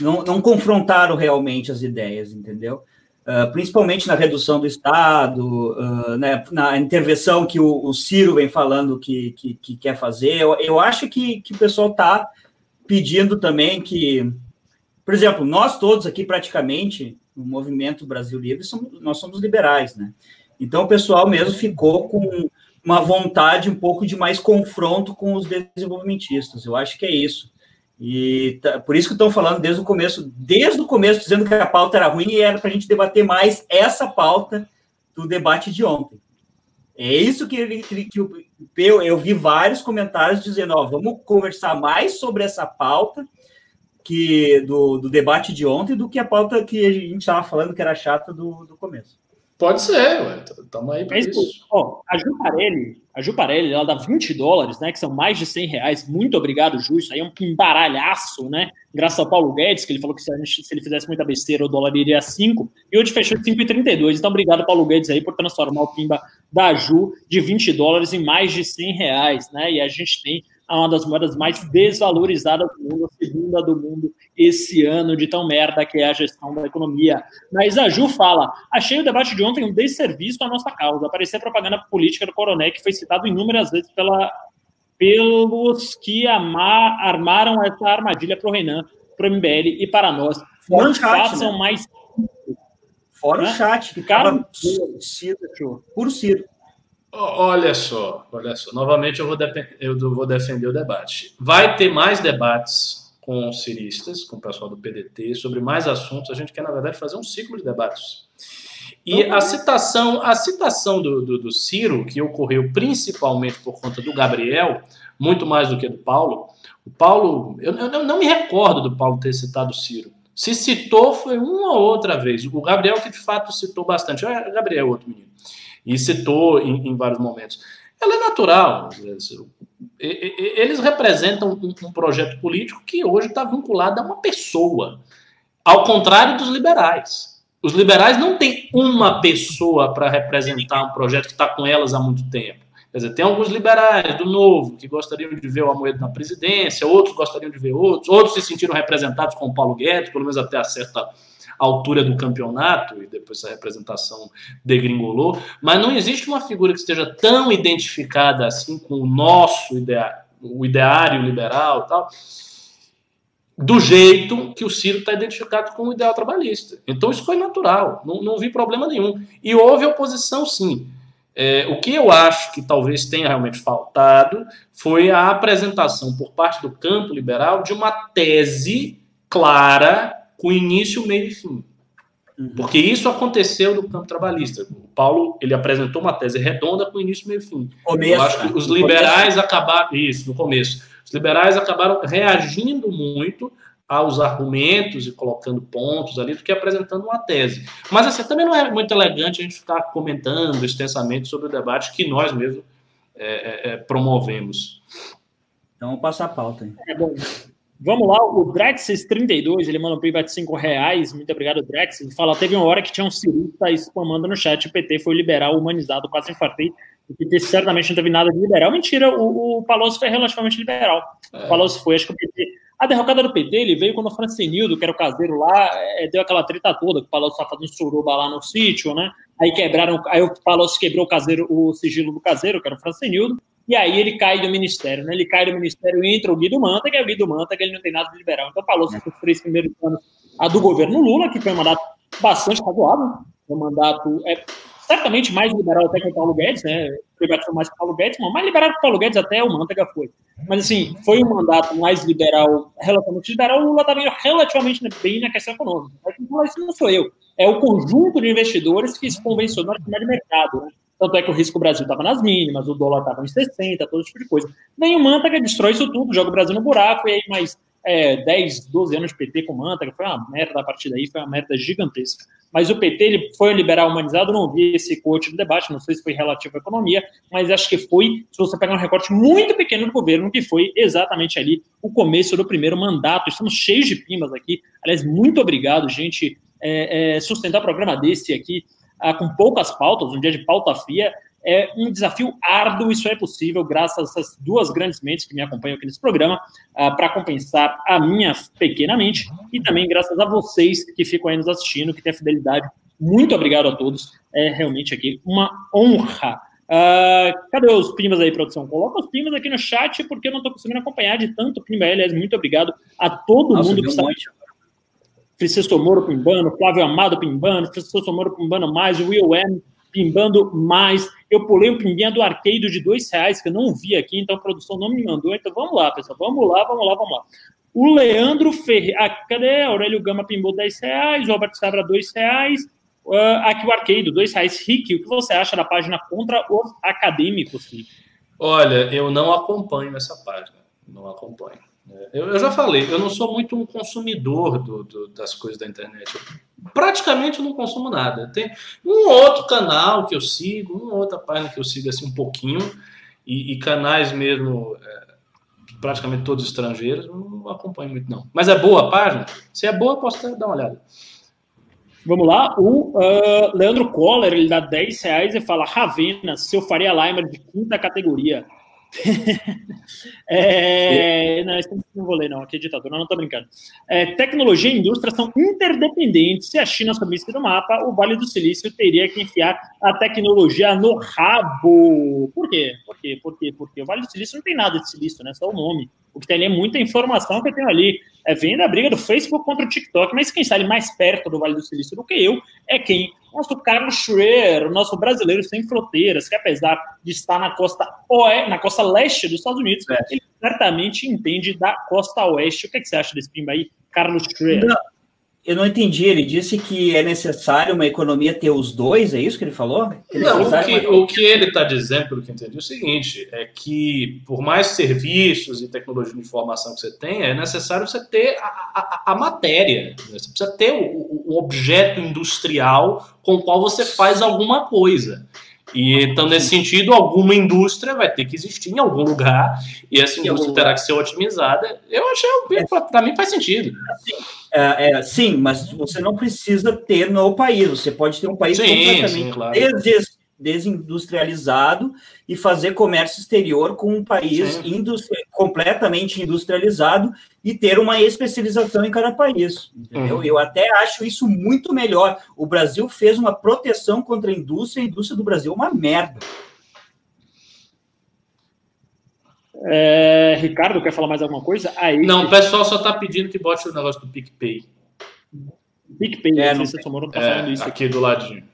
Não, não confrontaram realmente as ideias, entendeu? Uh, principalmente na redução do Estado, uh, né, na intervenção que o, o, Ciro vem falando que, que, que quer fazer. Eu, eu acho que, que o pessoal está pedindo também que, por exemplo, nós todos aqui praticamente no movimento Brasil Livre, somos, nós somos liberais, né? Então o pessoal mesmo ficou com uma vontade um pouco de mais confronto com os desenvolvimentistas. Eu acho que é isso. E tá, por isso que estão falando desde o começo, desde o começo, dizendo que a pauta era ruim e era para a gente debater mais essa pauta do debate de ontem. É isso que, que, que eu, eu vi vários comentários dizendo: ó, vamos conversar mais sobre essa pauta que do, do debate de ontem do que a pauta que a gente estava falando que era chata do, do começo. Pode ser, ué. Tamo aí para isso. Ó, a Juparelli, a Juparelli, ela dá 20 dólares, né? Que são mais de 100 reais. Muito obrigado, Ju. Isso aí é um embaralhaço, né? Graças ao Paulo Guedes, que ele falou que se, gente, se ele fizesse muita besteira, o dólar iria a 5. E hoje fechou 5,32. Então, obrigado, Paulo Guedes, aí, por transformar o Pimba da Ju de 20 dólares em mais de 100 reais, né? E a gente tem uma das moedas mais desvalorizadas do mundo, a segunda do mundo esse ano, de tão merda que é a gestão da economia. Mas a Ju fala: achei o debate de ontem um desserviço à nossa causa. Aparecia propaganda política do Coronel, que foi citado inúmeras vezes pela, pelos que amar, armaram essa armadilha para o Renan, para o MBL e para nós. Fora Não chat, façam né? mais. Fora né? o chat, que cara, puro Ciro. Olha só, olha só. Novamente eu vou, eu vou defender o debate. Vai ter mais debates com os ciristas, com o pessoal do PDT, sobre mais assuntos. A gente quer, na verdade, fazer um ciclo de debates. E a citação, a citação do, do, do Ciro, que ocorreu principalmente por conta do Gabriel, muito mais do que do Paulo. O Paulo, eu, eu não me recordo do Paulo ter citado o Ciro. Se citou, foi uma ou outra vez. O Gabriel, que de fato citou bastante. O Gabriel é outro menino e citou em, em vários momentos. Ela é natural. Eles representam um, projeto político que hoje está vinculado a uma pessoa, ao contrário dos liberais. Os liberais não têm uma pessoa para representar um projeto que está com elas há muito tempo. Quer dizer, tem alguns liberais do novo que gostariam de ver o Amoedo na presidência, outros gostariam de ver outros, outros se sentiram representados com o Paulo Guedes, pelo menos até a certa altura do campeonato, e depois essa representação degringolou, mas não existe uma figura que esteja tão identificada assim com o nosso ideário, o ideário liberal e tal, do jeito que o Ciro está identificado com o ideal trabalhista. Então isso foi natural, não, não vi problema nenhum. E houve oposição, sim. É, o que eu acho que talvez tenha realmente faltado foi a apresentação por parte do campo liberal de uma tese clara com início, meio e fim. Uhum. Porque isso aconteceu no campo trabalhista. O Paulo ele apresentou uma tese redonda com início, meio e fim. Começo, Eu acho que os liberais começo. acabaram. Isso, no começo. Os liberais acabaram reagindo muito aos argumentos e colocando pontos ali do que apresentando uma tese. Mas assim, também não é muito elegante a gente ficar comentando extensamente sobre o debate que nós mesmos é, é, é promovemos. Então, vamos passar a pauta. Hein? É bom. Vamos lá, o Drexes32, ele manda um private de 5 reais. Muito obrigado, Drex. Ele fala: teve uma hora que tinha um cirista spamando no chat. O PT foi liberal, humanizado, quase infartei. O PT certamente não teve nada de liberal. Mentira, o, o Palocci foi relativamente liberal. É. O Palocci foi, acho que o PT. A derrocada do PT, ele veio quando o Francinildo, que era o caseiro lá, é, deu aquela treta toda, que o Palocci estava fazendo suruba lá no sítio, né? Aí quebraram, aí o Palocci quebrou o caseiro, o sigilo do caseiro, que era o Francinildo e aí ele cai do ministério, né? Ele cai do ministério e entra o Guido Manta, que é o Guido Manta, que ele não tem nada de liberal. Então falou sobre os três primeiros anos a do governo Lula, que foi um mandato bastante razoável, um mandato é, certamente mais liberal até que o Paulo Guedes, né? Privatizou mais que o Paulo Guedes, não, mais liberal que o Paulo Guedes até o Mantega foi. Mas assim, foi um mandato mais liberal, relativamente liberal, o Lula estava indo relativamente bem na questão econômica. Mas isso não sou eu, é o conjunto de investidores que se convencionou no mercado, né? Tanto é que o risco Brasil estava nas mínimas, o dólar estava em 60, todo tipo de coisa. Vem o Mantega, destrói isso tudo, joga o Brasil no buraco, e aí mais é, 10, 12 anos de PT com o Mantega, foi uma merda a partir daí, foi uma merda gigantesca. Mas o PT ele foi um liberal humanizado, não vi esse coach do debate, não sei se foi relativo à economia, mas acho que foi, se você pegar um recorte muito pequeno do governo, que foi exatamente ali o começo do primeiro mandato. Estamos cheios de pimas aqui. Aliás, muito obrigado, gente. É, é, sustentar programa desse aqui ah, com poucas pautas, um dia de pauta fria, é um desafio árduo, isso é possível graças a essas duas grandes mentes que me acompanham aqui nesse programa, ah, para compensar a minha pequena mente, e também graças a vocês que ficam aí nos assistindo, que têm a fidelidade. Muito obrigado a todos, é realmente aqui uma honra. Uh, cadê os pimas aí, produção? Coloca os pimas aqui no chat, porque eu não estou conseguindo acompanhar de tanto pima. Aliás, muito obrigado a todo Nossa, mundo que está. Francisco Moro pimbando, Flávio Amado pimbando, Francisco Moro pimbando mais, Will M pimbando mais. Eu pulei um pimbinha do arcade de dois reais, que eu não vi aqui, então a produção não me mandou. Então vamos lá, pessoal, vamos lá, vamos lá, vamos lá. O Leandro Ferreira, ah, cadê? Aurélio Gama pimbou 10 reais, o Albert Sabra 2 reais. Uh, aqui o Arcade, 2 reais. Rick, o que você acha da página contra os acadêmicos, Rick? Olha, eu não acompanho essa página. Não acompanho. Eu, eu, já falei, eu não sou muito um consumidor do, do, das coisas da internet. Eu praticamente não consumo nada. Tem um outro canal que eu sigo, uma outra página que eu sigo assim um pouquinho, e, e canais mesmo, é, praticamente todos estrangeiros, não acompanho muito não. Mas é boa a página? Se é boa, posso dar uma olhada. Vamos lá, o uh, Leandro Coller, ele dá 10 reais e fala, Ravena, seu Faria Limer de quinta categoria. é, não, esse não vou ler, não. Aqui é não, não tô brincando. É, tecnologia e indústria são interdependentes. Se a China sumisse do mapa, o Vale do Silício teria que enfiar a tecnologia no rabo. Por quê? Por quê? Por quê? Porque o Vale do Silício não tem nada de silício, né? Só o nome. O que tem ali é muita informação que eu tenho ali. É, vem da briga do Facebook contra o TikTok, mas quem está ali mais perto do Vale do Silício do que eu é quem? Nosso Carlos Schroer, o nosso brasileiro sem fronteiras, que apesar de estar na costa, oeste, na costa leste dos Estados Unidos, é. ele certamente entende da costa oeste. O que, é que você acha desse pimba aí, Carlos Schroer? Não, eu não entendi. Ele disse que é necessário uma economia ter os dois, é isso que ele falou? Não, o que, uma... o que ele está dizendo, pelo que eu entendi, é o seguinte: é que por mais serviços e tecnologia de informação que você tenha, é necessário você ter a, a, a matéria. Né? Você precisa ter o, o objeto industrial com o qual você faz alguma coisa. E então, nesse sentido, alguma indústria vai ter que existir em algum lugar e essa indústria terá que ser otimizada. Eu achei, para mim, faz sentido. É, é, sim, mas você não precisa ter no país. Você pode ter um país sim, completamente sim, claro desindustrializado e fazer comércio exterior com um país industri completamente industrializado e ter uma especialização em cada país. Uhum. Eu até acho isso muito melhor. O Brasil fez uma proteção contra a indústria, a indústria do Brasil é uma merda. É, Ricardo, quer falar mais alguma coisa? Aí, não, o pessoal só está pedindo que bote o negócio do PicPay. PicPay, é, não, sei se o tá falando isso. Aqui, aqui do ladinho.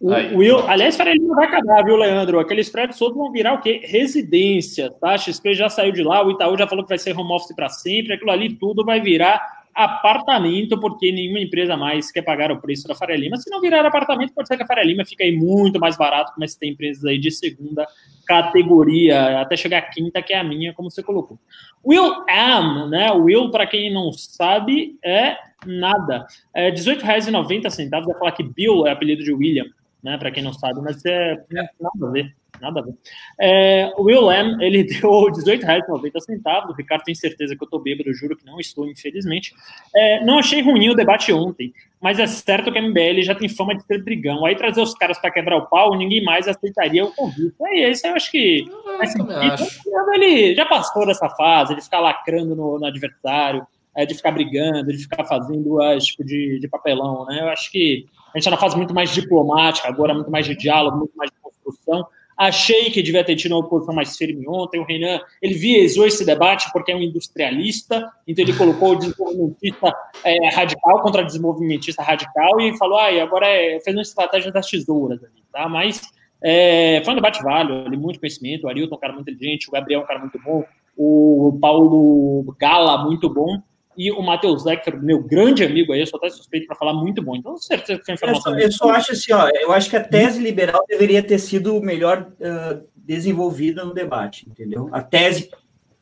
O, Will, aliás, Faria Lima vai acabar, viu, Leandro? Aqueles prédios todos vão virar o quê? Residência, tá? A XP já saiu de lá, o Itaú já falou que vai ser home office para sempre, aquilo ali tudo vai virar apartamento, porque nenhuma empresa mais quer pagar o preço da Faria Lima. Se não virar apartamento, pode ser que a Faria Lima fique aí muito mais barato, mas tem empresas aí de segunda categoria, até chegar a quinta, que é a minha, como você colocou. Will Am, né? Will, para quem não sabe, é nada. É R$18,90, vai falar que Bill é apelido de William né? Para quem não sabe, mas é, é nada a ver. Nada a ver. É, o Will Lam, ele deu R$18,90. O Ricardo tem certeza que eu tô bêbado, eu juro que não estou, infelizmente. É, não achei ruim o debate ontem, mas é certo que a MBL já tem fama de ser brigão. Aí trazer os caras para quebrar o pau, ninguém mais aceitaria o convite. É isso, eu acho que. Eu ele já passou dessa fase, de ficar lacrando no, no adversário, é, de ficar brigando, de ficar fazendo as, tipo de, de papelão, né? Eu acho que a gente está na fase muito mais diplomática, agora muito mais de diálogo, muito mais de construção. Achei que devia ter tido uma oposição mais firme ontem. O Renan, ele viesou esse debate porque é um industrialista, então ele colocou o desenvolvimentista é, radical contra o desenvolvimentista radical e falou, ah, agora é, fez uma estratégia das tesouras ali, tá? Mas é, foi um debate válido, ali, muito conhecimento. O Arilton um cara muito inteligente, o Gabriel um cara muito bom, o Paulo Gala, muito bom e o Matheus Lecker, meu grande amigo aí, eu sou até suspeito para falar muito bom. Então, certeza que informação. Eu só, eu só acho assim, ó, eu acho que a tese liberal deveria ter sido melhor uh, desenvolvida no debate, entendeu? A tese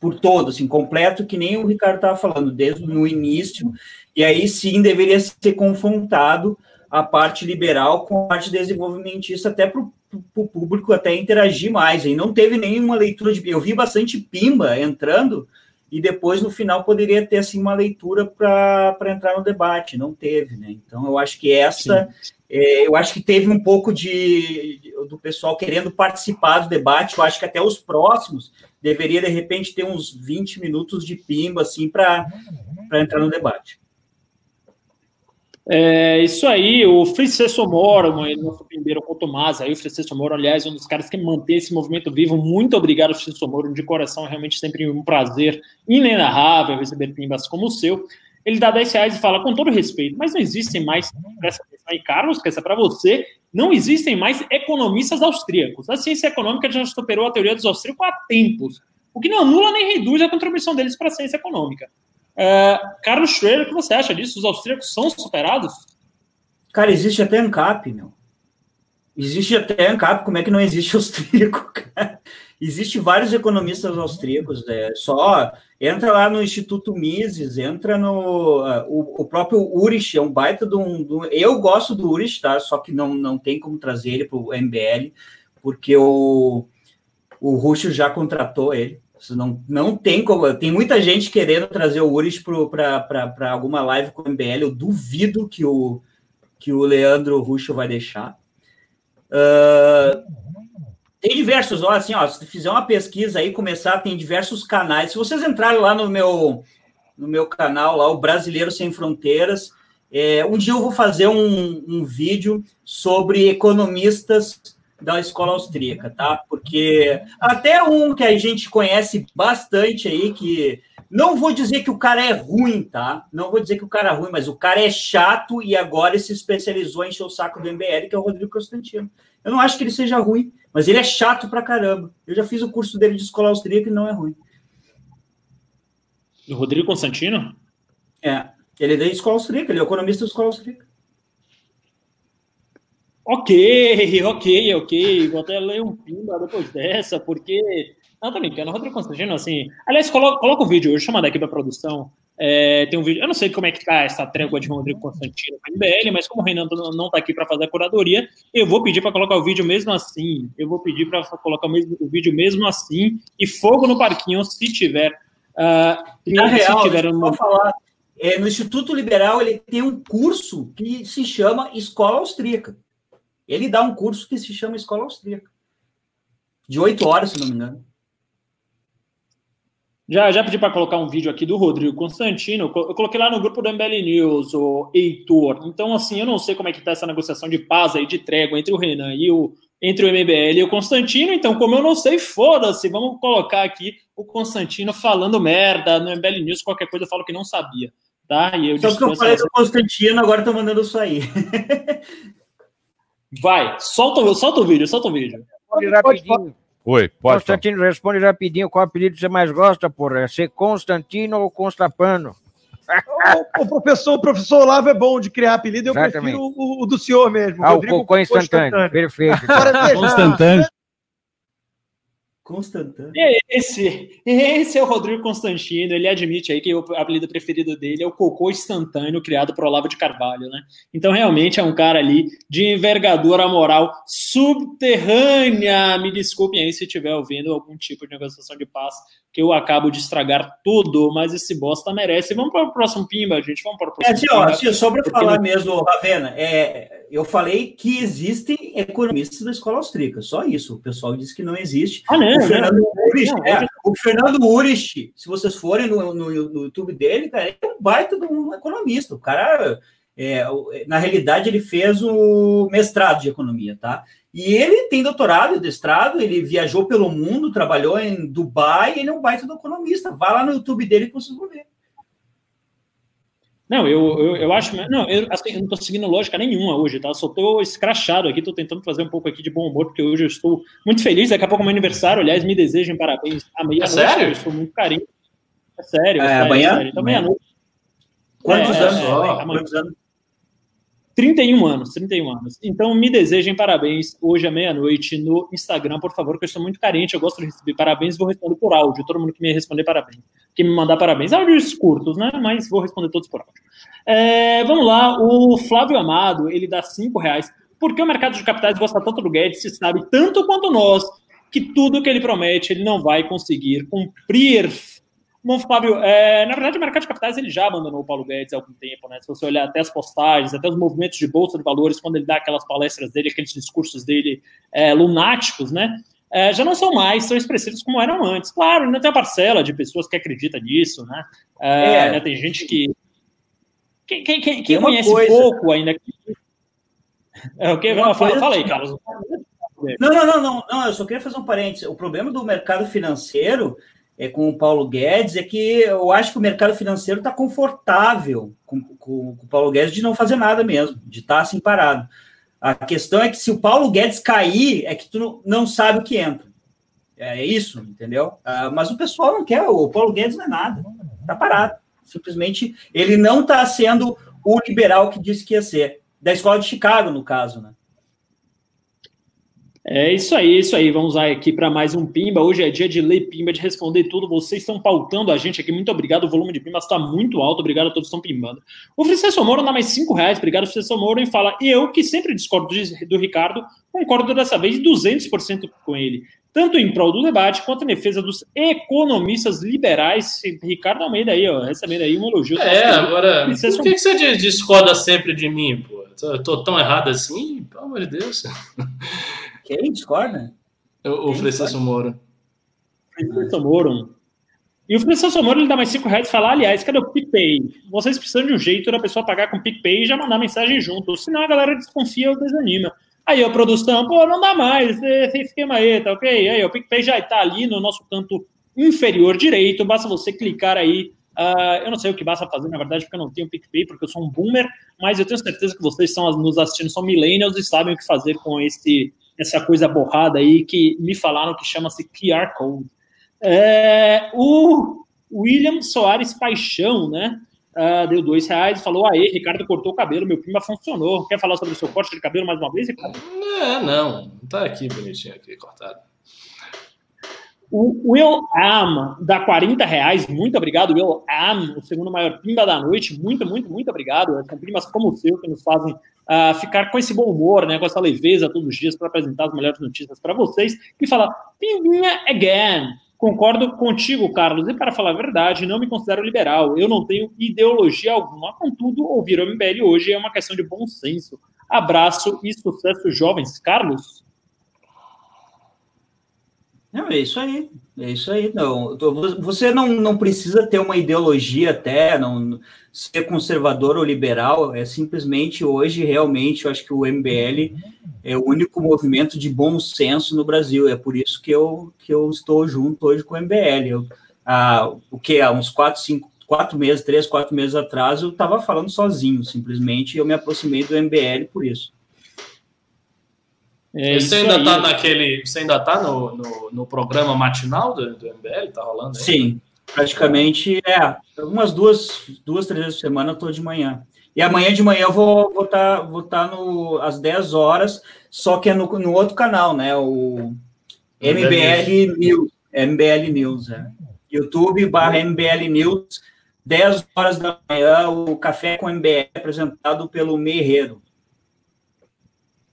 por todo, assim, completo, que nem o Ricardo estava falando, desde no início, e aí sim deveria ser confrontado a parte liberal com a parte desenvolvimentista, até para o público até interagir mais. E não teve nenhuma leitura de. Eu vi bastante pimba entrando e depois no final poderia ter assim uma leitura para entrar no debate, não teve, né? Então eu acho que essa, é, eu acho que teve um pouco de do pessoal querendo participar do debate. Eu acho que até os próximos deveria de repente ter uns 20 minutos de pimba assim para entrar no debate. É isso aí, o Francisco Moro, nosso primeiro com o Tomás, aí o Francisco Moro, aliás, um dos caras que mantém esse movimento vivo. Muito obrigado, Francisco Moro, de coração, realmente sempre um prazer inenarrável receber pimbas como o seu. Ele dá 10 reais e fala, com todo respeito, mas não existem mais, presta atenção aí, Carlos, que essa é para você, não existem mais economistas austríacos. A ciência econômica já superou a teoria dos austríacos há tempos, o que não anula nem reduz a contribuição deles para a ciência econômica. Uh, Carlos Schroeder, o que você acha disso? Os austríacos são superados? Cara, existe até ANCAP, meu. Existe até ANCAP, como é que não existe austríaco, cara? Existem vários economistas austríacos, é, só entra lá no Instituto Mises, entra no uh, o, o, próprio Urich, é um baita de um, um, Eu gosto do Urich, tá? Só que não, não tem como trazer ele para o MBL, porque o, o Ruxo já contratou ele. Não, não tem como. Tem muita gente querendo trazer o Urich para alguma live com o MBL. Eu duvido que o, que o Leandro Ruxo vai deixar. Uh, tem diversos, ó, assim, ó, se fizer uma pesquisa aí, começar, tem diversos canais. Se vocês entrarem lá no meu, no meu canal, lá, o Brasileiro Sem Fronteiras, é, um dia eu vou fazer um, um vídeo sobre economistas da escola austríaca, tá? Porque até um que a gente conhece bastante aí, que não vou dizer que o cara é ruim, tá? Não vou dizer que o cara é ruim, mas o cara é chato e agora se especializou em encher o saco do MBL, que é o Rodrigo Constantino. Eu não acho que ele seja ruim, mas ele é chato pra caramba. Eu já fiz o curso dele de escola austríaca e não é ruim. Do Rodrigo Constantino? É. Ele é da escola austríaca, ele é economista da escola austríaca. Ok, ok, ok. Vou até ler um pimba depois dessa, porque. Não, tô brincando. Rodrigo Constantino, assim. Aliás, coloca, coloca o vídeo, eu chamo daqui pra produção. É, tem um vídeo, eu não sei como é que tá essa trégua de Rodrigo Constantino com MBL, mas como o Renan não está aqui para fazer a curadoria, eu vou pedir para colocar o vídeo mesmo assim. Eu vou pedir para colocar o, mesmo, o, vídeo mesmo assim e fogo no parquinho se tiver. Uh, Na real, se tiver uma... falar, é, no Instituto Liberal ele tem um curso que se chama Escola Austríaca. Ele dá um curso que se chama Escola Austríaca. De oito horas, se não me engano. Já, já pedi para colocar um vídeo aqui do Rodrigo Constantino. Eu coloquei lá no grupo do MBL News, o Heitor. Então, assim, eu não sei como é que está essa negociação de paz aí, de trégua entre o Renan e o entre o MBL e o Constantino. Então, como eu não sei, foda-se. Vamos colocar aqui o Constantino falando merda no MBL News. Qualquer coisa eu falo que não sabia. Tá? E eu Só que eu falei do Constantino, agora tô mandando isso aí. Vai, solta, solta o vídeo, solta o vídeo. Rapidinho. Oi, pode. Constantino, falar. responde rapidinho qual apelido você mais gosta, porra. É ser Constantino ou Constapano? o, o, professor, o professor Olavo é bom de criar apelido, eu Exatamente. prefiro o, o, do senhor mesmo. Ah, Rodrigo o Cocô instantâneo. Perfeito. Constantâneo. Constantino. Esse, esse é o Rodrigo Constantino. Ele admite aí que o apelido preferido dele é o cocô instantâneo criado por Olavo de Carvalho, né? Então, realmente é um cara ali de envergadura moral subterrânea. Me desculpem aí se estiver ouvindo algum tipo de negociação de paz, que eu acabo de estragar tudo, mas esse bosta merece. Vamos para o próximo Pimba, gente. Vamos para o próximo. É, ó, assim, só para falar não... mesmo, Ravena, é, eu falei que existem economistas da escola austríaca, só isso. O pessoal disse que não existe. Ah, não, o, Fernando não, Urich, não, é, o Fernando Urich, se vocês forem no, no, no, YouTube dele, cara, é um baita de um economista. O cara, é, na realidade, ele fez o mestrado de economia, tá? E ele tem doutorado, mestrado, ele viajou pelo mundo, trabalhou em Dubai, ele é um baita do economista. Vá lá no YouTube dele que vocês vão ver. Não, eu, eu, eu acho. Não, eu, assim, eu não estou seguindo lógica nenhuma hoje, tá? Só estou escrachado aqui, estou tentando fazer um pouco aqui de bom humor, porque hoje eu estou muito feliz. Daqui a pouco é meu aniversário, aliás, me desejem parabéns. Amanhã é sério? Eu estou muito carinho. É sério. É, é amanhã? Sério. Então, meia-noite. Quantos, é, anos? Quantos anos? 31 anos, 31 anos. Então, me desejem parabéns hoje à meia-noite no Instagram, por favor, que eu estou muito carente. Eu gosto de receber parabéns, vou responder por áudio. Todo mundo que me responder parabéns, que me mandar parabéns. Áudios curtos, né? Mas vou responder todos por áudio. É, vamos lá, o Flávio Amado, ele dá cinco reais. Por que o mercado de capitais gosta tanto do Guedes, se sabe tanto quanto nós, que tudo que ele promete ele não vai conseguir cumprir Bom, Fábio, é, na verdade o mercado de capitais ele já abandonou o Paulo Guedes há algum tempo, né? Se você olhar até as postagens, até os movimentos de bolsa de valores, quando ele dá aquelas palestras dele, aqueles discursos dele é, lunáticos, né? É, já não são mais tão expressivos como eram antes. Claro, ainda tem a parcela de pessoas que acredita nisso, né? É, né? Tem gente que. Quem, quem, quem, quem conhece coisa... pouco ainda. É, o que? Fala, fala aí, Carlos. Não, não, não, não, não, eu só queria fazer um parênteses. O problema do mercado financeiro é, com o Paulo Guedes é que eu acho que o mercado financeiro está confortável com, com, com, o Paulo Guedes de não fazer nada mesmo, de estar tá assim parado. A questão é que se o Paulo Guedes cair, é que tu não sabe o que entra. É isso, entendeu? Ah, mas o pessoal não quer, o Paulo Guedes não é nada, está parado. Simplesmente ele não está sendo o liberal que disse que ia ser. Da escola de Chicago, no caso, né? É isso aí, é isso aí. Vamos lá aqui para mais um Pimba. Hoje é dia de ler Pimba, de responder tudo. Vocês estão pautando a gente aqui. Muito obrigado. O volume de Pimba está muito alto. Obrigado a todos que estão pimbando. O Francisco Moro dá mais cinco reais. Obrigado, Francisco Moro. E fala, e eu, que sempre discordo do Ricardo, concordo dessa vez 200% com ele. Tanto em prol do debate quanto em defesa dos economistas liberais. Ricardo Almeida aí, ó, recebendo aí um elogio. É, agora, por que, que você discorda sempre de mim, pô? Eu tô tão errado assim? Pelo amor de Deus. Quem discorda? O, o Francisco Moro. Francisco Moro. E o Francisco Moro ele dá mais 5 reais e fala: aliás, cadê o PicPay? Vocês precisam de um jeito da pessoa pagar com o PicPay e já mandar mensagem junto. Senão a galera desconfia ou desanima. Aí a produção, pô, não dá mais, esse esquema aí, tá ok? Aí o PicPay já está ali no nosso canto inferior direito, basta você clicar aí. Uh, eu não sei o que basta fazer, na verdade, porque eu não tenho PicPay, porque eu sou um boomer, mas eu tenho certeza que vocês estão nos assistindo, são millennials e sabem o que fazer com esse essa coisa borrada aí que me falaram que chama-se QR Code. É, o William Soares Paixão, né? Uh, deu dois reais e falou: Aê, Ricardo cortou o cabelo, meu prima funcionou. Quer falar sobre o seu corte de cabelo mais uma vez, Ricardo? Não, não, tá aqui bonitinho aqui, cortado. O Will Am dá 40 reais. Muito obrigado, Will Am, o segundo maior pimba da noite. Muito, muito, muito obrigado. São primas como o seu que nos fazem ficar com esse bom humor, né, com essa leveza todos os dias para apresentar as melhores notícias para vocês. E fala, pimbinha again. Concordo contigo, Carlos. E para falar a verdade, não me considero liberal. Eu não tenho ideologia alguma. Contudo, ouvir o MBL hoje é uma questão de bom senso. Abraço e sucesso, jovens. Carlos? Não, é isso aí. É isso aí. Não, você não, não precisa ter uma ideologia até, não ser conservador ou liberal. É simplesmente hoje, realmente, eu acho que o MBL é o único movimento de bom senso no Brasil. É por isso que eu, que eu estou junto hoje com o MBL. Eu, o que? Há uns quatro, cinco, quatro meses, três, quatro meses atrás, eu estava falando sozinho, simplesmente, e eu me aproximei do MBL por isso. É você ainda está naquele. Você ainda está no, no, no, programa matinal do, do MBL? Tá rolando aí? Sim, praticamente é. Umas duas, duas, três vezes por semana eu estou de manhã. E amanhã de manhã eu vou estar vou tá, vou tá no, às 10 horas, só que é no, no outro canal, né? O MBL News. MBL News, é. YouTube barra MBL News, 10 horas da manhã, o Café com MBL apresentado pelo Merreiro.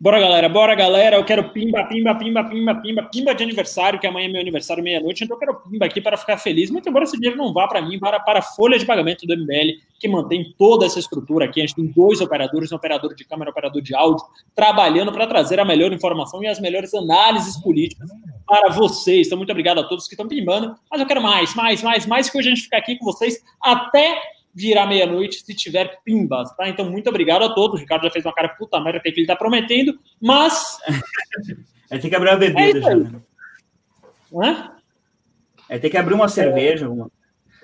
Bora, galera, bora, galera. Eu quero pimba, pimba, pimba, pimba, pimba, pimba de aniversário, que amanhã é meu aniversário, meia-noite. Então eu quero pimba aqui para ficar feliz. Muito embora esse dinheiro não vá para mim, para, para a folha de pagamento do MBL, que mantém toda essa estrutura aqui. A gente tem dois operadores, um operador de câmera, um operador de áudio, trabalhando para trazer a melhor informação e as melhores análises políticas para vocês. Então, muito obrigado a todos que estão pimbando. Mas eu quero mais, mais, mais, mais, que hoje a gente ficar aqui com vocês até virar meia-noite se tiver pimbas, tá? Então, muito obrigado a todos. O Ricardo já fez uma cara puta merda que ele tá prometendo, mas. É ter que abrir uma bebida é já. Né? Hã? É ter que abrir uma cerveja. Uma...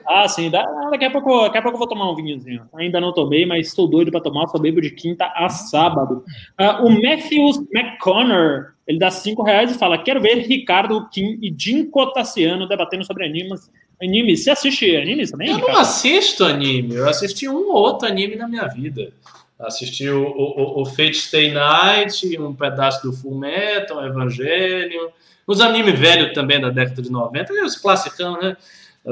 Ah, sim. Daqui a, pouco, daqui a pouco eu vou tomar um vinhozinho. Ainda não tomei, mas estou doido para tomar. Só bebo de quinta a sábado. Uh, o Matthews McConnor, ele dá cinco reais e fala: Quero ver Ricardo Kim e Jim Cotaciano debatendo sobre animes Anime, você assiste anime também? Eu não assisto anime, eu assisti um ou outro anime na minha vida. Assisti o, o, o Fate Stay Night, um pedaço do Full Metal, Evangelion, os animes velhos também da década de 90, os classicão, né?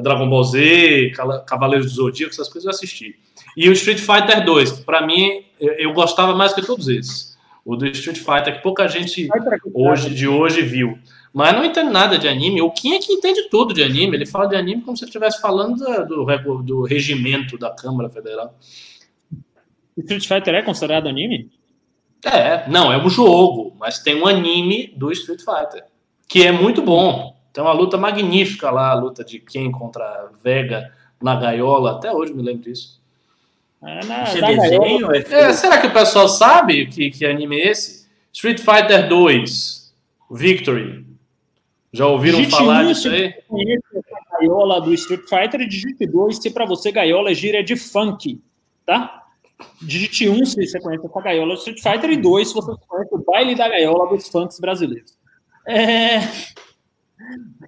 Dragon Ball Z, Cavaleiros do Zodíaco, essas coisas eu assisti. E o Street Fighter 2, que pra mim eu, eu gostava mais que todos esses. O do Street Fighter, que pouca gente hoje, de hoje viu. Mas não entendo nada de anime. O Kim é que entende tudo de anime. Ele fala de anime como se ele estivesse falando do, do, do regimento da Câmara Federal. Street Fighter é considerado anime? É, não, é um jogo, mas tem um anime do Street Fighter, que é muito bom. Tem uma luta magnífica lá, a luta de quem contra Vega na gaiola, até hoje me lembro disso. É, na, desenho, é, é, será que o pessoal sabe que, que anime é esse? Street Fighter 2, Victory. Já ouviram digite falar disso aí? A gaiola do Street Fighter e digite 2 se para você gaiola é gíria de funk, tá? Digite 1 um, se você conhece a gaiola do Street Fighter e 2 se você conhece o baile da gaiola dos funks brasileiros. É...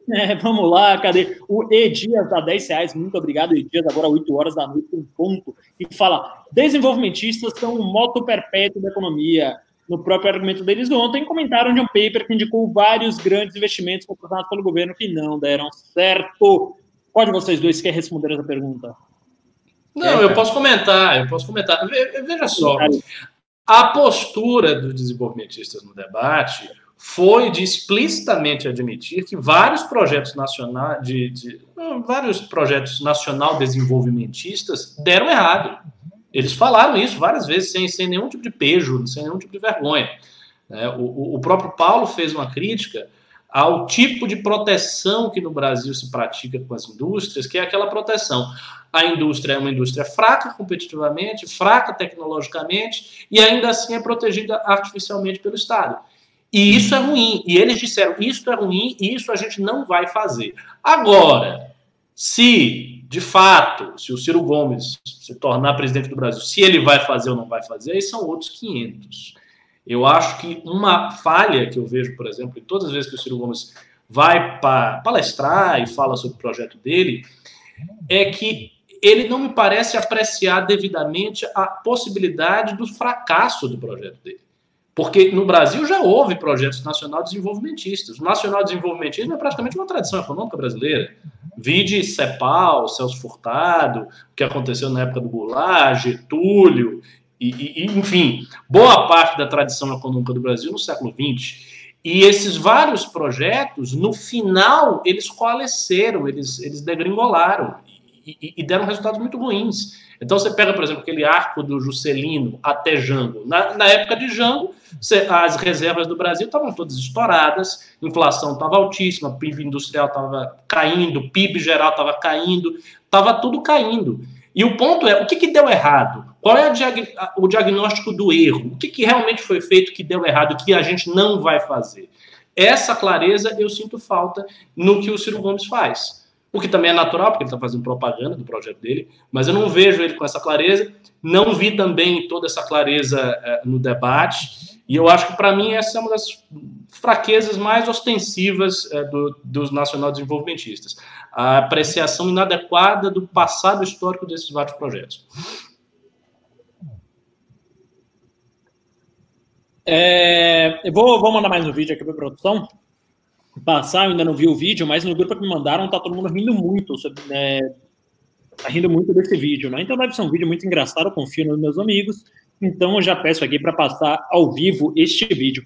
É, vamos lá, cadê? O E Dias dá 10 reais, muito obrigado, E Dias, agora 8 horas da noite, um ponto. E fala: desenvolvimentistas são um moto perpétuo da economia. No próprio argumento deles ontem, comentaram de um paper que indicou vários grandes investimentos proporcionados pelo governo que não deram certo. Qual de vocês dois quer responder essa pergunta? Não, eu posso comentar, eu posso comentar. Veja só, a postura dos desenvolvimentistas no debate foi de explicitamente admitir que vários projetos nacionais, de, de, vários projetos nacional desenvolvimentistas deram errado. Eles falaram isso várias vezes, sem, sem nenhum tipo de pejo, sem nenhum tipo de vergonha. É, o, o próprio Paulo fez uma crítica ao tipo de proteção que no Brasil se pratica com as indústrias, que é aquela proteção. A indústria é uma indústria fraca competitivamente, fraca tecnologicamente, e ainda assim é protegida artificialmente pelo Estado. E isso é ruim. E eles disseram: isso é ruim e isso a gente não vai fazer. Agora, se de fato, se o Ciro Gomes se tornar presidente do Brasil, se ele vai fazer ou não vai fazer, aí são outros 500. Eu acho que uma falha que eu vejo, por exemplo, em todas as vezes que o Ciro Gomes vai para palestrar e fala sobre o projeto dele, é que ele não me parece apreciar devidamente a possibilidade do fracasso do projeto dele. Porque no Brasil já houve projetos nacional desenvolvimentistas. O nacional desenvolvimentismo é praticamente uma tradição econômica brasileira. Vide CEPAL, Celso Furtado, o que aconteceu na época do Goulart, Getúlio, e, e, enfim, boa parte da tradição econômica do Brasil no século XX. E esses vários projetos, no final, eles coalesceram, eles, eles degringolaram e, e deram resultados muito ruins. Então você pega, por exemplo, aquele arco do Juscelino até Jango. Na, na época de Jango, as reservas do Brasil estavam todas estouradas, inflação estava altíssima, PIB industrial estava caindo, PIB geral estava caindo, estava tudo caindo. E o ponto é, o que, que deu errado? Qual é diag o diagnóstico do erro? O que, que realmente foi feito que deu errado, que a gente não vai fazer? Essa clareza eu sinto falta no que o Ciro Gomes faz o que também é natural, porque ele está fazendo propaganda do projeto dele, mas eu não vejo ele com essa clareza, não vi também toda essa clareza é, no debate, e eu acho que para mim essa é uma das fraquezas mais ostensivas é, do, dos nacional-desenvolvimentistas, a apreciação inadequada do passado histórico desses vários projetos. É, eu vou, vou mandar mais um vídeo aqui para a produção passar, eu ainda não vi o vídeo, mas no grupo que me mandaram tá todo mundo rindo muito, sobre, né, tá rindo muito desse vídeo, né? Então deve ser um vídeo muito engraçado, eu confio nos meus amigos, então eu já peço aqui para passar ao vivo este vídeo.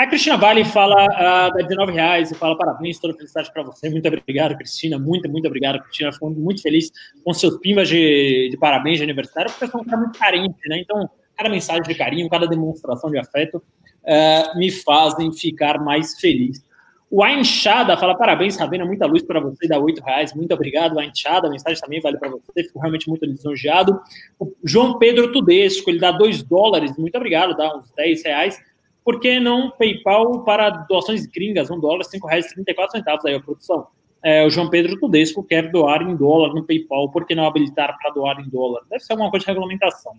A Cristina Vale fala uh, 19 reais e fala parabéns, toda felicidade para você. Muito obrigado, Cristina. Muito, muito obrigado, Cristina. Fico muito feliz com seus pimbas de, de parabéns de aniversário, porque sou um cara muito carente, né? Então, cada mensagem de carinho, cada demonstração de afeto uh, me fazem ficar mais feliz. O Ainchada fala: parabéns, Ravena, muita luz para você, dá oito reais. Muito obrigado, Ainchada. A mensagem também vale para você, fico realmente muito lisonjeado. O João Pedro Tudesco, ele dá dois dólares, muito obrigado, dá uns dez reais. Por que não PayPal para doações gringas? Um dólar, quatro centavos aí, a produção. É, o João Pedro Tudesco quer doar em dólar no PayPal, por que não habilitar para doar em dólar? Deve ser alguma coisa de regulamentação.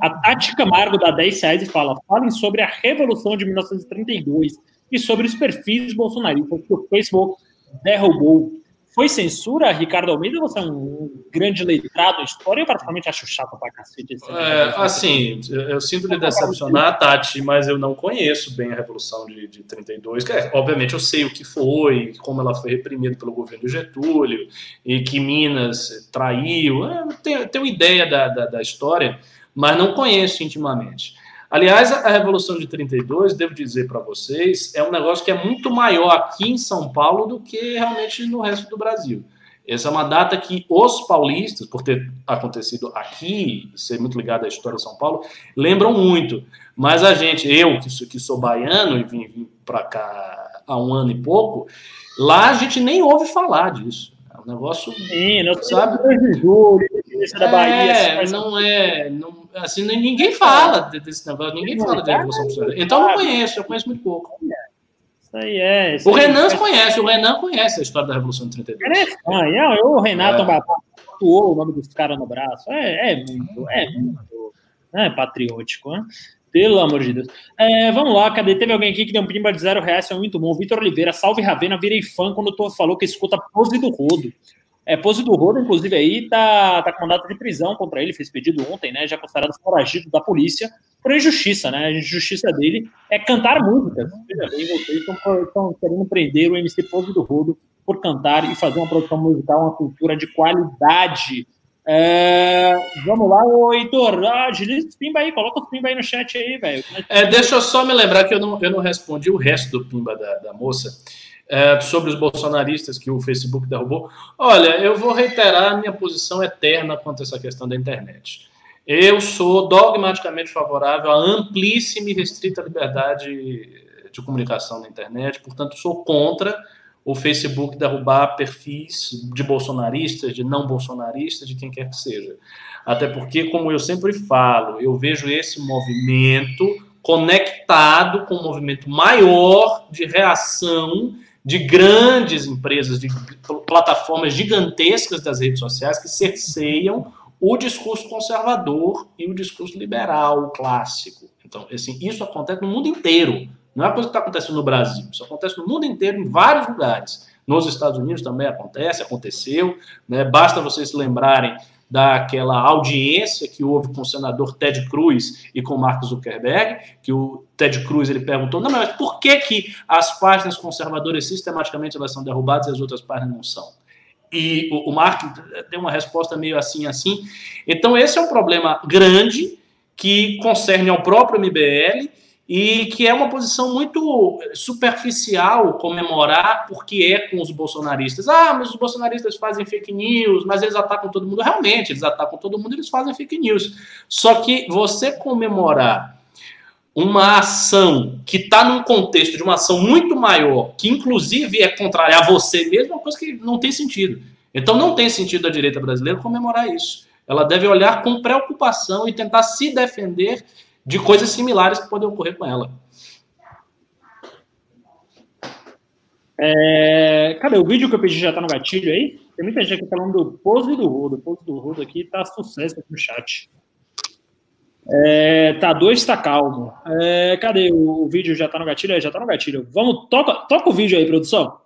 A Tati Camargo dá 10 reais e fala: falem sobre a Revolução de 1932 e sobre os perfis bolsonaristas que o Facebook derrubou. Foi censura, Ricardo Almeida? Você é um grande letrado em história? Eu praticamente acho chato pra cacete. Esse é, assim, eu sinto lhe decepcionar, Tati, mas eu não conheço bem a Revolução de, de 32. Que, é, obviamente eu sei o que foi, como ela foi reprimida pelo governo Getúlio, e que Minas traiu. Eu tenho, tenho ideia da, da, da história, mas não conheço intimamente. Aliás, a Revolução de 32, devo dizer para vocês, é um negócio que é muito maior aqui em São Paulo do que realmente no resto do Brasil. Essa é uma data que os paulistas, por ter acontecido aqui, ser muito ligado à história de São Paulo, lembram muito. Mas a gente, eu que sou, baiano e vim, vim para cá há um ano e pouco, lá a gente nem ouve falar disso. É um negócio. Sim, não sabe? De julho, da Bahia. É, assim, não é. Não, assim, ninguém fala desse negócio, ninguém fala de Revolução Industrial. Então eu não conheço, eu conheço muito pouco. Isso aí é. Isso o Renan é. conhece, o Renan conhece a história da Revolução de 32. É, ah, eu, o Renato é. tatuou o nome dos caras no braço. É, é muito, é muito é patriótico, né? Pelo amor de Deus. É, vamos lá, cadê? Teve alguém aqui que deu um pimba de zero reais, foi muito bom. Vitor Oliveira, salve Ravena, virei fã quando tu falou que escuta pose do rodo. É, Pose do Rodo, inclusive, aí tá, tá com mandato de prisão contra ele, fez pedido ontem, né? Já considerado foragido da polícia por injustiça, né? A injustiça dele é cantar músicas. Veja bem, vocês estão querendo prender o MC Pose do Rodo por cantar e fazer uma produção musical, uma cultura de qualidade. É, vamos lá, o Heitor, ah, agiliza os pimba aí, coloca os pimba aí no chat aí, velho. É, deixa eu só me lembrar que eu não, eu não respondi o resto do pimba da, da moça é, sobre os bolsonaristas que o Facebook derrubou. Olha, eu vou reiterar a minha posição eterna quanto a essa questão da internet. Eu sou dogmaticamente favorável à amplíssima e restrita liberdade de comunicação na internet, portanto, sou contra o Facebook derrubar perfis de bolsonaristas, de não bolsonaristas, de quem quer que seja. Até porque, como eu sempre falo, eu vejo esse movimento conectado com um movimento maior de reação de grandes empresas, de plataformas gigantescas das redes sociais que cerceiam o discurso conservador e o discurso liberal clássico. Então, assim, isso acontece no mundo inteiro. Não é coisa que está acontecendo no Brasil. Isso acontece no mundo inteiro, em vários lugares. Nos Estados Unidos também acontece, aconteceu. Né? Basta vocês se lembrarem daquela audiência que houve com o senador Ted Cruz e com Mark Zuckerberg, que o Ted Cruz ele perguntou, não, mas por que, que as páginas conservadoras sistematicamente elas são derrubadas e as outras páginas não são? E o, o Mark deu uma resposta meio assim, assim. Então esse é um problema grande que concerne ao próprio MBL e que é uma posição muito superficial comemorar porque é com os bolsonaristas. Ah, mas os bolsonaristas fazem fake news, mas eles atacam todo mundo. Realmente, eles atacam todo mundo, eles fazem fake news. Só que você comemorar uma ação que está num contexto de uma ação muito maior, que inclusive é contrária a você mesmo, é uma coisa que não tem sentido. Então não tem sentido a direita brasileira comemorar isso. Ela deve olhar com preocupação e tentar se defender de coisas similares que podem ocorrer com ela. É, cadê o vídeo que eu pedi já tá no gatilho aí? Tem muita gente aqui falando do pose do Rodo. O pose do Rodo aqui tá sucesso aqui no chat. É, tá dois, tá calmo. É, cadê o, vídeo? Já tá no gatilho? É, já tá no gatilho. Vamos, toca, toca o vídeo aí, produção.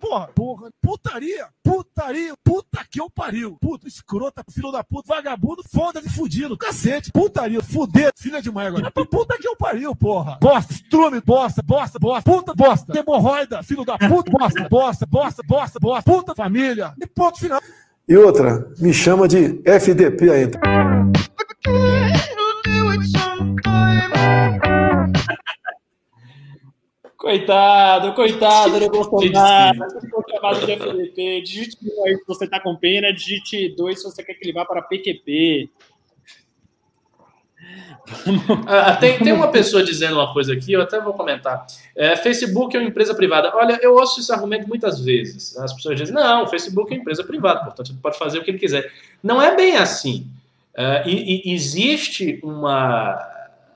Porra, porra, putaria, putaria, puta que eu pariu. Puta, escrota, filho da puta, vagabundo, foda de fudido, cacete, putaria, fuder, filha de mãe agora. Puta que eu pariu, porra. Bosta, estrume, bosta, bosta, bosta, puta, bosta, hemorroida, filho da puta, bosta, bosta, bosta, bosta, bosta, puta, família, e ponto final. E outra, me chama de FDP ainda. Coitado, coitado do Bolsonaro. Chamado de FDP. Digite um aí se você está com pena, digite dois se você quer que ele vá para PQP. Ah, tem, tem uma pessoa dizendo uma coisa aqui, eu até vou comentar. É, Facebook é uma empresa privada. Olha, eu ouço esse argumento muitas vezes. As pessoas dizem, não, o Facebook é uma empresa privada, portanto ele pode fazer o que ele quiser. Não é bem assim. É, e, e existe uma,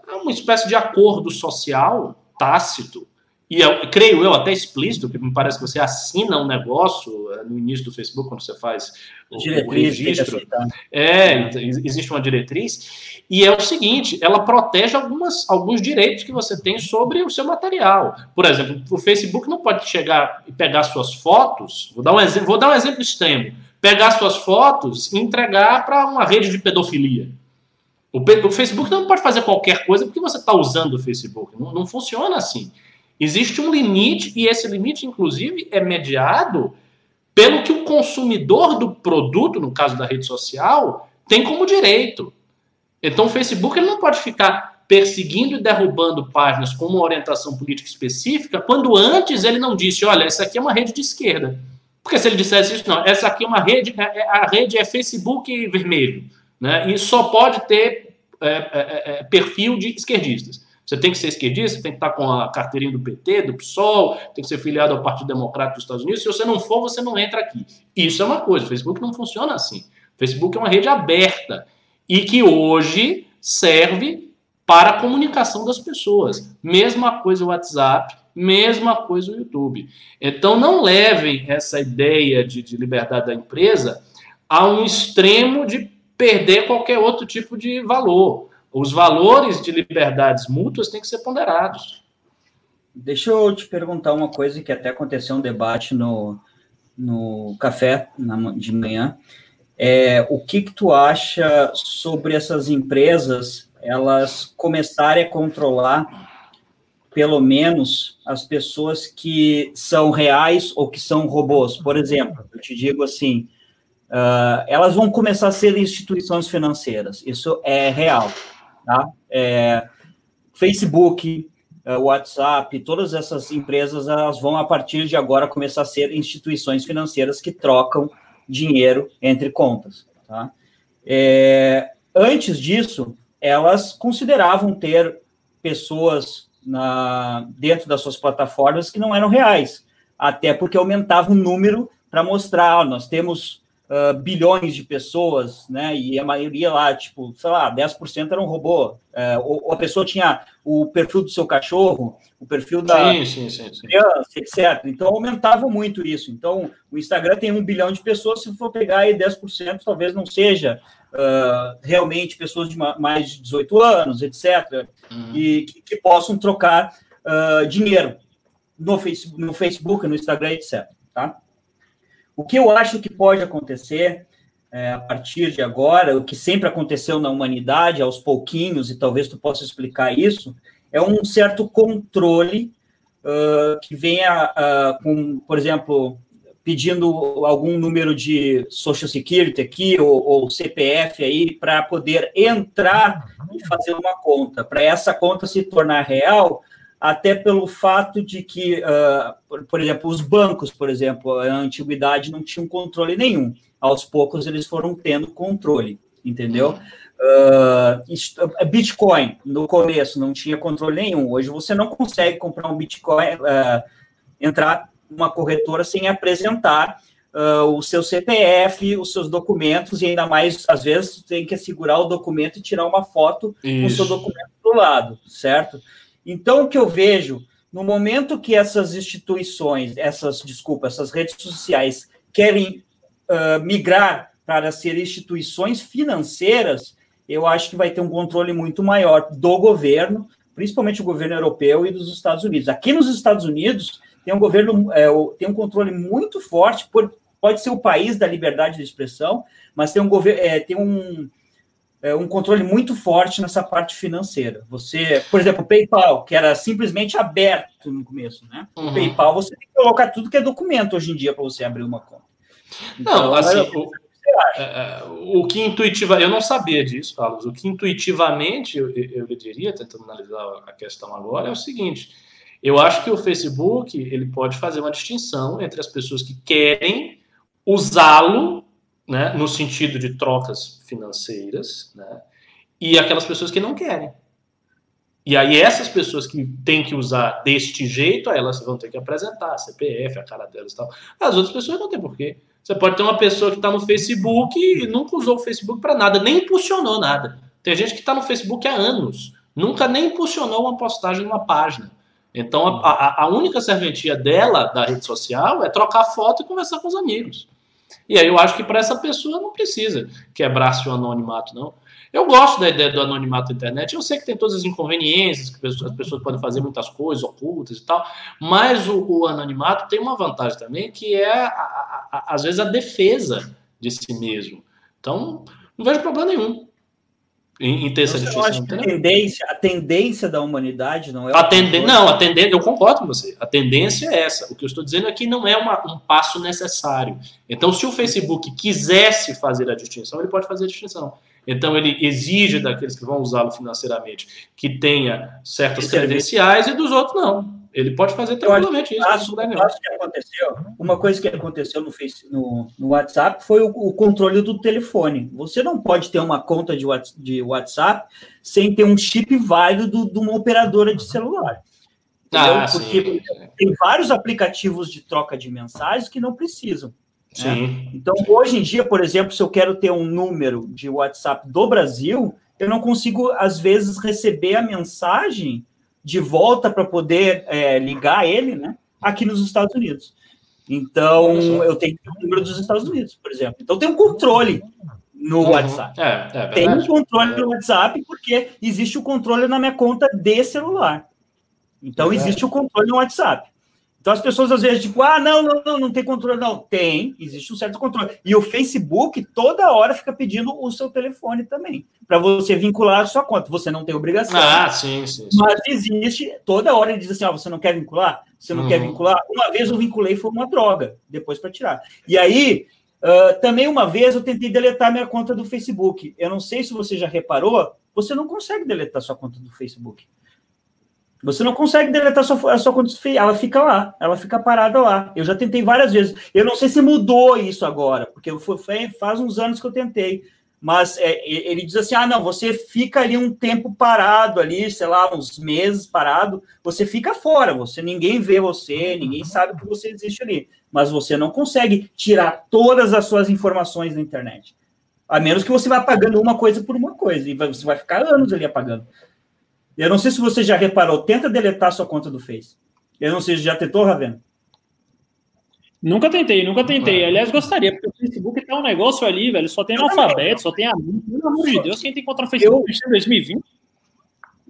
uma espécie de acordo social tácito e eu, creio eu até explícito, que me parece que você assina um negócio eh, no início do Facebook, quando você faz o, o registro. É, existe uma diretriz. E é o seguinte, ela protege algumas, alguns direitos que você tem sobre o seu material. Por exemplo, o Facebook não pode chegar e pegar suas fotos, vou dar um exemplo, vou dar um exemplo extremo, pegar suas fotos e entregar para uma rede de pedofilia. O, o, Facebook não pode fazer qualquer coisa porque você está usando o Facebook. Não, não funciona assim. Existe um limite, e esse limite, inclusive, é mediado pelo que o consumidor do produto, no caso da rede social, tem como direito. Então, o Facebook ele não pode ficar perseguindo e derrubando páginas com uma orientação política específica, quando antes ele não disse, olha, essa aqui é uma rede de esquerda. Porque se ele dissesse isso, não, essa aqui é uma rede, é, é, a rede é Facebook vermelho, né? E só pode ter é, é, é perfil de esquerdistas. Você tem que ser esquerdista, tem que estar com a carteirinha do PT, do PSOL, tem que ser filiado ao Partido Democrático dos Estados Unidos. Se você não for, você não entra aqui. Isso é uma coisa. O Facebook não funciona assim. O Facebook é uma rede aberta e que hoje serve para a comunicação das pessoas. Mesma coisa o WhatsApp, mesma coisa o YouTube. Então não levem essa ideia de, de liberdade da empresa a um extremo de perder qualquer outro tipo de valor. Os valores de liberdades mútuas têm que ser ponderados. Deixa eu te perguntar uma coisa que até aconteceu um debate no, no café na, de manhã. É, o que, que tu acha sobre essas empresas elas começarem a controlar pelo menos as pessoas que são reais ou que são robôs? Por exemplo, eu te digo assim, uh, elas vão começar a ser instituições financeiras. Isso é real, tá? É, Facebook, uh, WhatsApp, todas essas empresas elas vão a partir de agora começar a ser instituições financeiras que trocam dinheiro entre contas. Tá? É, antes disso, elas consideravam ter pessoas na, dentro das suas plataformas que não eram reais, até porque aumentava o número para mostrar, ó, nós temos uh, bilhões de pessoas, né? E a maioria lá, tipo, sei lá, 10% era um robô. Uh, ou, ou, a pessoa tinha o perfil do seu cachorro, o perfil da sim, sim, sim, criança, etc. Então aumentava muito isso. Então, o Instagram tem um bilhão de pessoas, se for pegar aí 10%, talvez não seja uh, realmente pessoas de mais de 18 anos, etc., uhum. e que, que, possam trocar uh, dinheiro no Facebook, no Facebook, no Instagram, etc. Tá? O que eu acho que pode acontecer é, a partir de agora, o que sempre aconteceu na humanidade, aos pouquinhos, e talvez tu possa explicar isso, é um certo controle uh, que venha uh, com, por exemplo, pedindo algum número de Social Security aqui, ou, ou CPF aí, para poder entrar e fazer uma conta. Para essa conta se tornar real, até pelo fato de que, uh, por, por, exemplo, os bancos, por exemplo, na antiguidade não tinham controle nenhum. Aos poucos eles foram tendo controle, entendeu? Uh, Bitcoin, no começo, não tinha controle nenhum. Hoje você não consegue comprar um Bitcoin, uh, entrar numa corretora sem apresentar o seu CPF, os seus documentos, e ainda mais, às vezes, tem que segurar o documento e tirar uma foto Isso. com o seu documento do lado, certo? Então, o que eu vejo, no momento que essas instituições, essas, desculpa, essas redes sociais querem uh, migrar para ser instituições financeiras, eu acho que vai ter um controle muito maior do governo, principalmente o governo europeu e dos Estados Unidos. Aqui nos Estados Unidos tem um governo, é, tem um controle muito forte, por, pode ser o país da liberdade de expressão, mas tem um governo, é, tem um, é, um controle muito forte nessa parte financeira. Você, por exemplo, o PayPal, que era simplesmente aberto no começo, né? Uhum. O PayPal você tem que colocar tudo que é documento hoje em dia para você abrir uma conta. Então, não, assim, o, é, é, o que intuitiva, eu não sabia disso, Carlos. O que intuitivamente eu, eu diria, tentando analisar a questão agora, é o seguinte: eu acho que o Facebook ele pode fazer uma distinção entre as pessoas que querem usá-lo né, no sentido de trocas financeiras, né, e aquelas pessoas que não querem. E aí essas pessoas que têm que usar deste jeito, elas vão ter que apresentar a CPF, a cara delas e tal. As outras pessoas não tem porquê. Você pode ter uma pessoa que está no Facebook e nunca usou o Facebook para nada, nem impulsionou nada. Tem gente que está no Facebook há anos, nunca nem impulsionou uma postagem numa página. Então a, a, a única serventia dela, da rede social, é trocar foto e conversar com os amigos. E aí eu acho que para essa pessoa não precisa quebrar seu anonimato, não. Eu gosto da ideia do anonimato da internet. Eu sei que tem todas as inconveniências, que as pessoas podem fazer muitas coisas ocultas e tal, mas o, o anonimato tem uma vantagem também, que é, a, a, a, às vezes, a defesa de si mesmo. Então, não vejo problema nenhum em, em ter essa distinção. A tendência, a tendência da humanidade não é. A. Não, a tendência, eu concordo com você. A tendência é essa. O que eu estou dizendo é que não é uma, um passo necessário. Então, se o Facebook quisesse fazer a distinção, ele pode fazer a distinção. Então, ele exige daqueles que vão usá-lo financeiramente que tenha certas credenciais e dos outros não. Ele pode fazer tranquilamente isso. Acho, acho que aconteceu. Uma coisa que aconteceu no, face, no, no WhatsApp foi o, o, controle do telefone. Você não pode ter uma conta de, de WhatsApp sem ter um chip válido de uma operadora de celular. Ah, Porque sim. tem vários aplicativos de troca de mensagens que não precisam. Né? Então, hoje em dia, por exemplo, se eu quero ter um número de WhatsApp do Brasil, eu não consigo, às vezes, receber a mensagem de volta para poder é, ligar ele, né? Aqui nos Estados Unidos. Então, eu tenho o número dos Estados Unidos, por exemplo. Então, tem um controle no uhum. WhatsApp. É, é tem um controle no WhatsApp porque existe o controle na minha conta de celular. Então, existe o controle no WhatsApp. Então as pessoas às vezes, tipo, ah, não, não, não, não tem controle. Não, tem, existe um certo controle. E o Facebook toda hora fica pedindo o seu telefone também, para você vincular a sua conta. Você não tem obrigação. Ah, sim, sim. sim. Mas existe, toda hora ele diz assim: ó, você não quer vincular? Você não uhum. quer vincular? Uma vez eu vinculei foi uma droga, depois para tirar. E aí, uh, também uma vez eu tentei deletar minha conta do Facebook. Eu não sei se você já reparou, você não consegue deletar sua conta do Facebook. Você não consegue deletar a sua, a sua conta ela fica lá, ela fica parada lá. Eu já tentei várias vezes. Eu não sei se mudou isso agora, porque foi, faz uns anos que eu tentei. Mas é, ele diz assim: ah, não, você fica ali um tempo parado ali, sei lá, uns meses parado, você fica fora, você ninguém vê você, ninguém sabe que você existe ali. Mas você não consegue tirar todas as suas informações da internet. A menos que você vá apagando uma coisa por uma coisa, e você vai ficar anos ali apagando. Eu não sei se você já reparou, tenta deletar sua conta do Face. Eu não sei se já tentou, Ravena. Nunca tentei, nunca tentei. Aliás, gostaria, porque o Facebook tem um negócio ali, velho. Só tem analfabeto, só tem amigo. Pelo amor de Deus, quem tem contra o Facebook em 2020?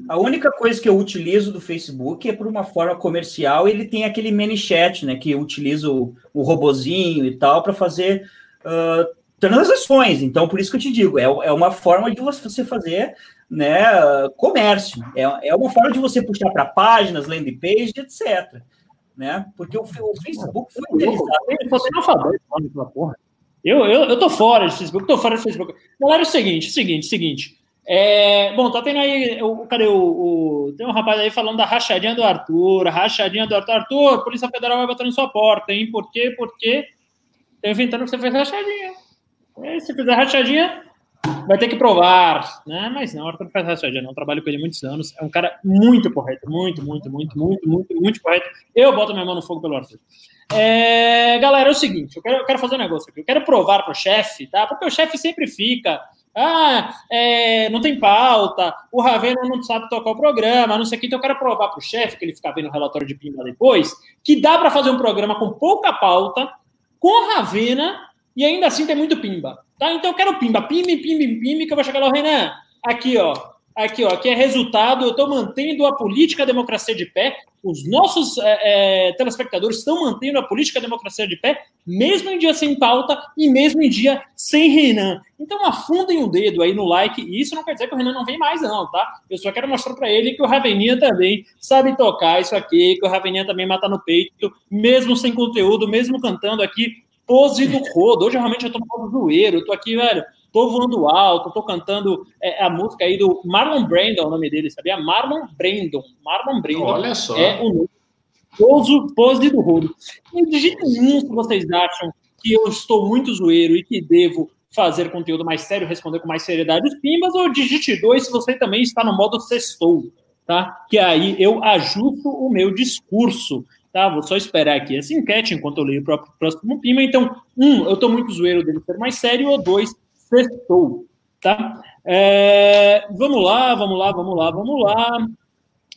A única coisa que eu utilizo do Facebook é por uma forma comercial. Ele tem aquele mini chat, né? Que utiliza o, o robozinho e tal para fazer uh, transações. Então, por isso que eu te digo, é, é uma forma de você fazer né, comércio. É, é uma forma de você puxar para páginas, landing page, etc. Né? Porque o, o Facebook foi utilizado. Eu, eu, eu tô fora do Facebook, tô fora do Facebook. Galera, é o seguinte, seguinte, seguinte. É, bom, tá tendo aí. O, cadê o, o, Tem um rapaz aí falando da rachadinha do Arthur, rachadinha do Arthur. Arthur, Polícia Federal vai bater na sua porta, hein? Por quê? Porque tá inventando que você fez rachadinha. E se fizer rachadinha, vai ter que provar, né? Mas não, Arthur faz rachadinha, não. Trabalho com ele há muitos anos. É um cara muito correto, muito, muito, muito, muito, muito, muito correto. Eu boto minha mão no fogo pelo Arthur. É, galera, é o seguinte, eu quero, eu quero fazer um negócio aqui. Eu quero provar pro chefe, tá? Porque o chefe sempre fica. Ah, é, não tem pauta, o Ravena não sabe tocar o programa, não sei o que. Então eu quero provar pro chefe, que ele fica vendo o relatório de Pimba depois, que dá para fazer um programa com pouca pauta, com Ravena, e ainda assim tem muito Pimba. Tá? Então eu quero pimba, pimba, pimba, pimba, que eu vou chegar lá, Renan. Aqui, ó. Aqui, ó. Aqui é resultado. Eu estou mantendo a política democracia de pé. Os nossos é, é, telespectadores estão mantendo a política democracia de pé, mesmo em dia sem pauta e mesmo em dia sem Renan. Então afundem o dedo aí no like. E isso não quer dizer que o Renan não vem mais, não, tá? Eu só quero mostrar para ele que o Raveninha também sabe tocar isso aqui, que o Raveninha também mata no peito, mesmo sem conteúdo, mesmo cantando aqui pose do rodo. Hoje realmente eu tô no modo zoeiro, eu tô aqui, velho, tô voando alto, tô cantando é, a música aí do Marlon Brandon, o nome dele, sabia? Marlon Brandon. Marlon Brandon. Olha só. É o nome. Pose, pose do rodo. Jeito nenhum se vocês acham que eu estou muito zoeiro e que devo fazer conteúdo mais sério, responder com mais seriedade os pimbas, ou digite dois se você também está no modo sextou, tá? Que aí eu ajusto o meu discurso. Tá, vou só esperar aqui essa enquete enquanto eu leio o próprio próximo Pima. Então, um, eu estou muito zoeiro dele ser mais sério, ou dois, sextou. Tá? É, vamos lá, vamos lá, vamos lá, vamos lá.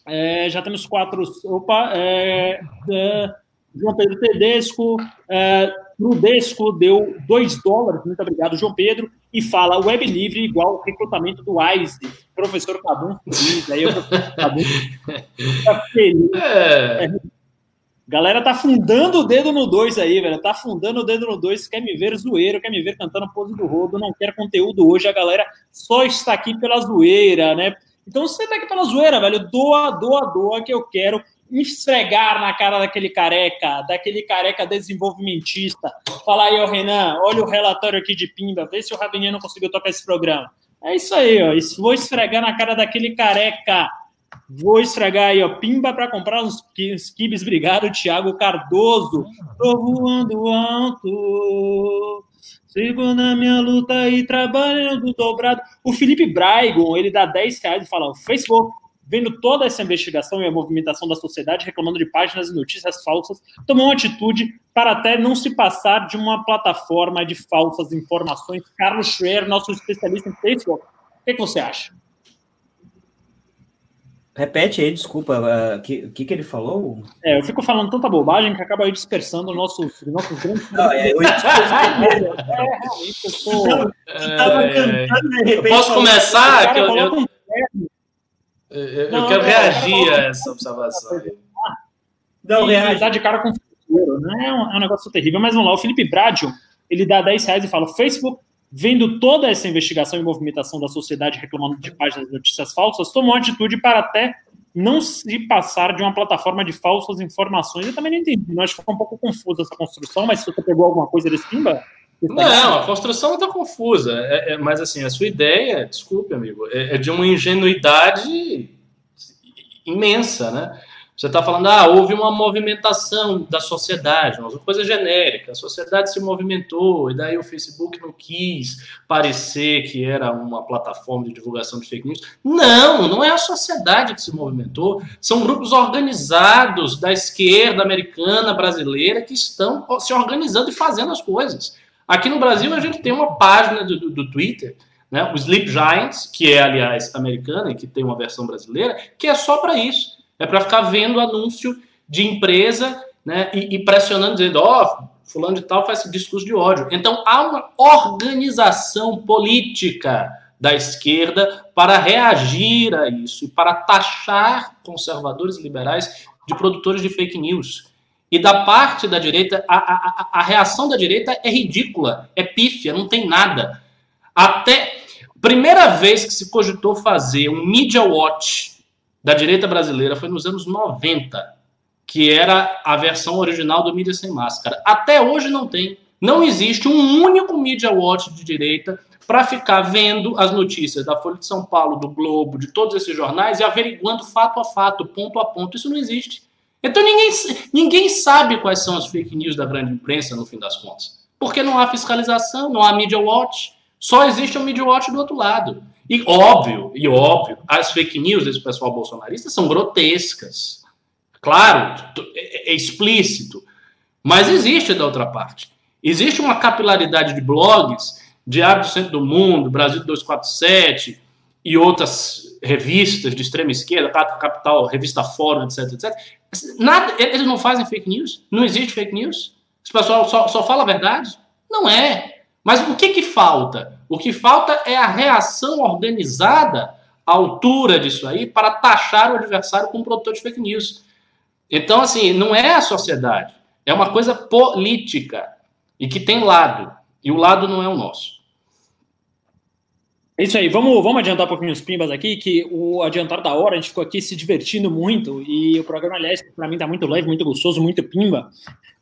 É, já temos quatro. Opa, é, é João Pedro Tedesco. É, Trudesco deu dois dólares, muito obrigado, João Pedro, e fala web livre igual recrutamento do WISE, professor Cabum feliz, aí o professor Cabum feliz. É. Galera tá fundando o dedo no 2 aí, velho. Tá fundando o dedo no 2. Quer me ver zoeiro, quer me ver cantando pose do rodo, não quer conteúdo hoje. A galera só está aqui pela zoeira, né? Então, você tá aqui pela zoeira, velho, doa, doa, doa, que eu quero esfregar na cara daquele careca, daquele careca desenvolvimentista. Falar aí, ó, Renan, olha o relatório aqui de Pimba, vê se o Rabininho não conseguiu tocar esse programa. É isso aí, ó. Vou esfregar na cara daquele careca Vou estragar aí, ó. Pimba para comprar uns, kibes. Obrigado, Thiago Cardoso. Tô voando alto. Sigo na minha luta e trabalhando dobrado. O Felipe Braigon, ele dá 10 reais e fala: o Facebook, vendo toda essa investigação e a movimentação da sociedade, reclamando de páginas e notícias falsas, tomou uma atitude para até não se passar de uma plataforma de falsas informações. Carlos Schwer, nosso especialista em Facebook. O que, que você acha? Repete aí, desculpa, o uh, que, que, que ele falou? É, eu fico falando tanta bobagem que acaba aí dispersando nossos, nossos grandes. Não, é, eu, é, realmente, eu tô. É, eu posso começar? Que eu, eu, eu, eu, quero reagir a essa observação. Não, e dá de cara com o né? É um, é um negócio terrível. Mas vamos lá, o Felipe Bradio, ele dá 10 reais e fala: Facebook, vendo toda essa investigação e movimentação da sociedade reclamando de páginas de notícias falsas, tomou atitude para até não se passar de uma plataforma de falsas informações. Eu também não entendi, acho que ficou um pouco confusa essa construção, mas se você pegou alguma coisa desse Pimba. Não, a construção está confusa, é, é, mas assim, a sua ideia, desculpe, amigo, é, é de uma ingenuidade imensa, né? Você está falando, ah, houve uma movimentação da sociedade, uma coisa genérica. A sociedade se movimentou, e daí o Facebook não quis parecer que era uma plataforma de divulgação de fake news. Não, não é a sociedade que se movimentou. São grupos organizados da esquerda americana, brasileira, que estão se organizando e fazendo as coisas. Aqui no Brasil, a gente tem uma página do, do, do Twitter né, o Sleep Giants, que é, aliás, americana e que tem uma versão brasileira, que é só para isso. É para ficar vendo anúncio de empresa né, e, e pressionando, dizendo, ó, oh, fulano de tal faz discurso de ódio. Então há uma organização política da esquerda para reagir a isso para taxar conservadores liberais de produtores de fake news. E da parte da direita, a, a, a reação da direita é ridícula, é pífia, não tem nada. Até primeira vez que se cogitou fazer um media watch da direita brasileira foi nos anos 90, que era a versão original do Mídia Sem Máscara. Até hoje não tem. Não existe um único Media Watch de direita para ficar vendo as notícias da Folha de São Paulo, do Globo, de todos esses jornais e averiguando fato a fato, ponto a ponto. Isso não existe. Então ninguém, ninguém sabe quais são as fake news da grande imprensa, no fim das contas. Porque não há fiscalização, não há Media Watch. Só existe o Media Watch do outro lado. E óbvio, e óbvio, as fake news desse pessoal bolsonarista são grotescas. Claro, é, é explícito. Mas existe da outra parte. Existe uma capilaridade de blogs, Diário do Centro do Mundo, Brasil 247 e outras revistas de extrema esquerda, Capital, Revista Fórum, etc, etc. Nada, eles não fazem fake news? Não existe fake news? Esse pessoal só, só fala a verdade? Não é. Mas o que, que falta? O que falta é a reação organizada à altura disso aí para taxar o adversário como produtor de fake news. Então, assim, não é a sociedade, é uma coisa política e que tem lado, e o lado não é o nosso. É isso aí, vamos, vamos adiantar um pouquinho os pimbas aqui, que o adiantar da hora, a gente ficou aqui se divertindo muito, e o programa, aliás, para mim está muito leve, muito gostoso, muito pimba.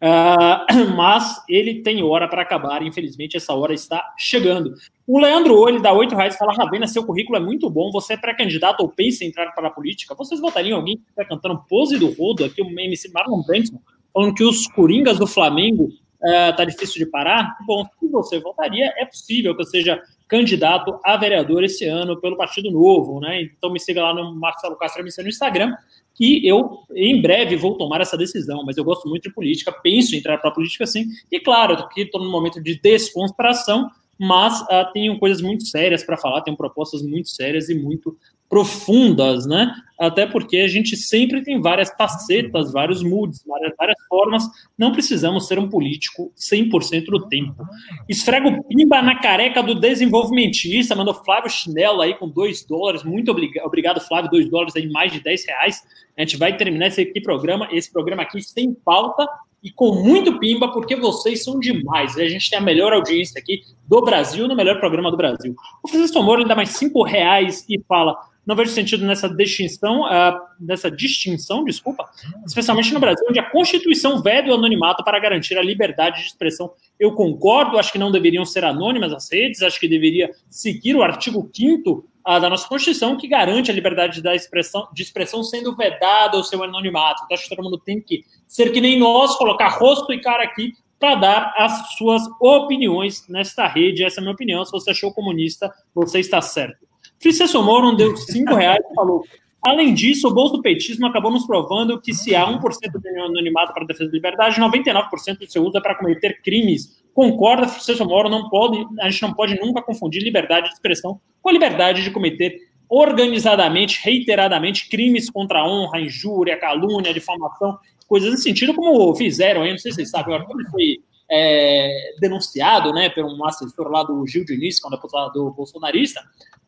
Uh, mas ele tem hora para acabar, infelizmente essa hora está chegando. O Leandro Olho dá oito reais fala: Ravena, seu currículo é muito bom, você é pré-candidato ou pensa em entrar para a política? Vocês votariam alguém que está cantando pose do rodo aqui, o MC Marlon Branson, falando que os Coringas do Flamengo uh, tá difícil de parar? Bom, se você votaria, é possível que eu seja candidato a vereador esse ano pelo Partido Novo, né? Então me siga lá no Marcelo Castro MC no Instagram que eu, em breve, vou tomar essa decisão, mas eu gosto muito de política, penso em entrar para a política sim, e claro, que estou num momento de descontração, mas uh, tenho coisas muito sérias para falar, tenho propostas muito sérias e muito profundas, né? Até porque a gente sempre tem várias facetas, vários moods, várias, várias formas. Não precisamos ser um político 100% do tempo. Esfrega o pimba na careca do desenvolvimentista, mandou Flávio Chinelo aí com 2 dólares. Muito obrigado, obrigado Flávio, 2 dólares aí, mais de 10 reais. A gente vai terminar esse aqui programa, esse programa aqui sem pauta e com muito pimba, porque vocês são demais. A gente tem a melhor audiência aqui do Brasil, no melhor programa do Brasil. O Francisco Moro dá mais 5 reais e fala: não vejo sentido nessa distinção, uh, nessa distinção, desculpa, especialmente no Brasil, onde a Constituição veda o anonimato para garantir a liberdade de expressão. Eu concordo, acho que não deveriam ser anônimas as redes, acho que deveria seguir o artigo 5 uh, ah, da nossa Constituição, que garante a liberdade da expressão, de expressão sendo vedada o seu anonimato. Então, acho que todo mundo tem que ser que nem nós, colocar rosto e cara aqui para dar as suas opiniões nesta rede. Essa é a minha opinião. Se você achou comunista, você está certo. Francisco Moro deu cinco reais e falou: Além disso, o bolso do petismo acabou nos provando que se há 1% de anonimato para a defesa da liberdade, 99% do seu uso é para cometer crimes. Concorda, Francisco Moro, não pode, a gente não pode nunca confundir liberdade de expressão com a liberdade de cometer organizadamente, reiteradamente, crimes contra a honra, injúria, calúnia, difamação, coisas nesse sentido, como fizeram aí, não sei se vocês sabem, agora, quando foi é, denunciado né, por um assessor lá do Gil Diniz, que é deputado bolsonarista,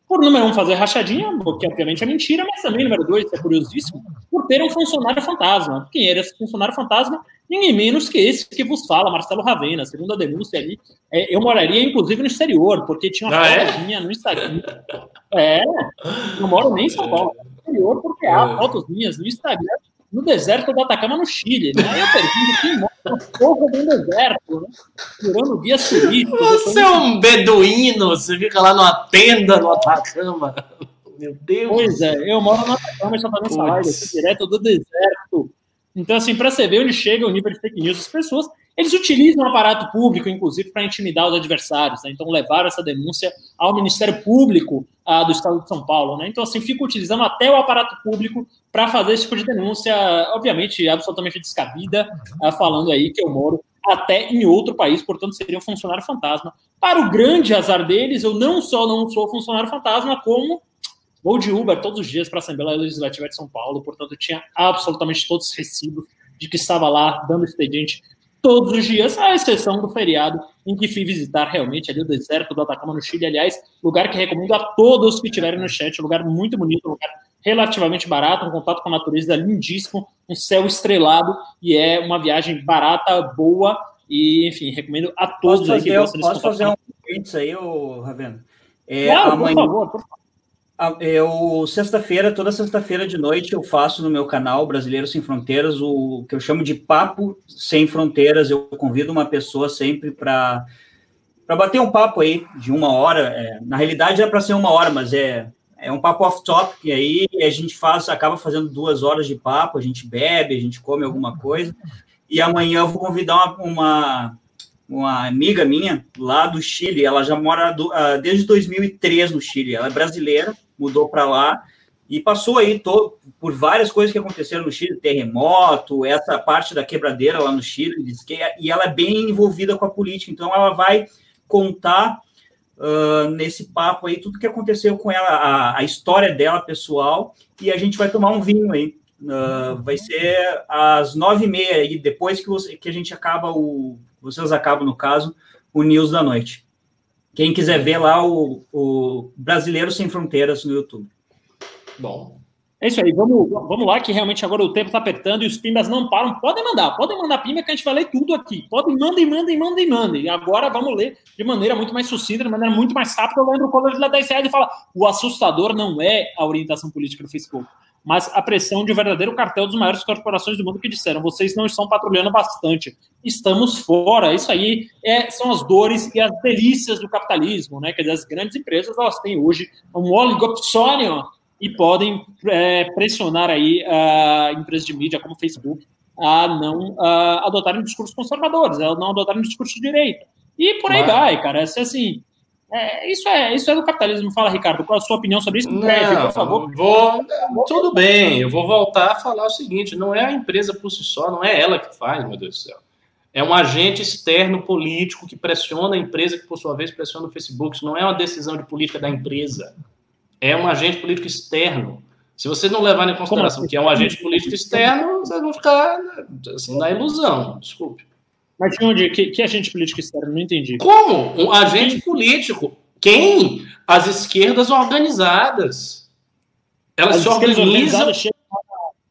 por, número um, fazer rachadinha, porque obviamente é mentira, mas também, número dois, é curiosíssimo, por ter um funcionário fantasma. Quem era esse funcionário fantasma? Ninguém menos que esse que vos fala, Marcelo Ravena. Segundo a denúncia ali, é, eu moraria, inclusive, no exterior, porque tinha uma ah, foto minha no Instagram. É, não moro nem em São Paulo, no exterior, porque há é. fotos minhas no Instagram no deserto do Atacama, no Chile. Né? Aí eu pergunto quem mora na porra do deserto, né? Tirando guias turísticos. Você é um beduíno, você fica lá numa tenda no Atacama. Meu Deus. Pois é, eu moro no Atacama, já fazendo live aqui, direto do deserto. Então, assim, para você ver onde chega o nível de fake news das pessoas, eles utilizam o aparato público, inclusive, para intimidar os adversários. Né? Então, levaram essa denúncia ao Ministério Público ah, do Estado de São Paulo. Né? Então, assim, fica utilizando até o aparato público para fazer esse tipo de denúncia, obviamente, absolutamente descabida, ah, falando aí que eu moro até em outro país, portanto, seria um funcionário fantasma. Para o grande azar deles, eu não só não sou funcionário fantasma, como vou de Uber todos os dias para a Assembleia Legislativa de São Paulo, portanto, tinha absolutamente todos os recibos de que estava lá dando expediente todos os dias, à exceção do feriado em que fui visitar realmente ali o deserto do Atacama no Chile, aliás, lugar que recomendo a todos que estiverem no chat, lugar muito bonito, lugar relativamente barato, um contato com a natureza lindíssimo, um céu estrelado e é uma viagem barata, boa e, enfim, recomendo a todos posso fazer, aí que gostam Posso fazer um isso aí, Ravena? É, claro, amanhã... por favor, por favor. Eu, sexta-feira, toda sexta-feira de noite, eu faço no meu canal Brasileiro Sem Fronteiras o que eu chamo de Papo Sem Fronteiras. Eu convido uma pessoa sempre para bater um papo aí de uma hora. É, na realidade é para ser uma hora, mas é, é um papo off-top, e aí a gente faz, acaba fazendo duas horas de papo, a gente bebe, a gente come alguma coisa. E amanhã eu vou convidar uma, uma uma amiga minha lá do Chile, ela já mora do, uh, desde 2003 no Chile, ela é brasileira, mudou para lá e passou aí todo, por várias coisas que aconteceram no Chile, terremoto, essa parte da quebradeira lá no Chile, que, é, e ela é bem envolvida com a política, então ela vai contar uh, nesse papo aí tudo que aconteceu com ela, a, a, história dela pessoal, e a gente vai tomar um vinho aí. Uh, vai ser às nove e meia aí, depois que, você, que a gente acaba o. Vocês acabam, no caso, o News da Noite. Quem quiser ver lá o, o Brasileiro Sem Fronteiras no YouTube. Bom. É isso aí, vamos, vamos lá, que realmente agora o tempo está apertando e os pimbas não param. Podem mandar, podem mandar pimba que a gente vai ler tudo aqui. Podem, mandem, mandem, mandem, mandem. E agora vamos ler de maneira muito mais sucinta, de maneira muito mais rápida. Eu lembro quando ele dá 10 reais e fala: o assustador não é a orientação política do Facebook mas a pressão de um verdadeiro cartel dos maiores corporações do mundo que disseram: vocês não estão patrulhando bastante, estamos fora. Isso aí é, são as dores e as delícias do capitalismo, né? Quer dizer, as grandes empresas elas têm hoje um oligopsônio e podem é, pressionar aí a empresas de mídia como Facebook a não a adotarem discursos conservadores, a não adotarem discurso de direita. E por aí vai, cara. É assim, é, isso, é, isso é do capitalismo. Fala, Ricardo, qual a sua opinião sobre isso? Não, por favor. Vou, tudo bem, eu vou voltar a falar o seguinte: não é a empresa por si só, não é ela que faz, meu Deus do céu. É um agente externo político que pressiona a empresa, que por sua vez pressiona o Facebook. Isso não é uma decisão de política da empresa. É um agente político externo. Se vocês não levarem em consideração assim? que é um agente político externo, vocês vão ficar assim, na ilusão. Desculpe. Mas de onde? Que, que agente político externo? Não entendi. Como? Um agente político. Quem? As esquerdas organizadas. Elas As se organizam.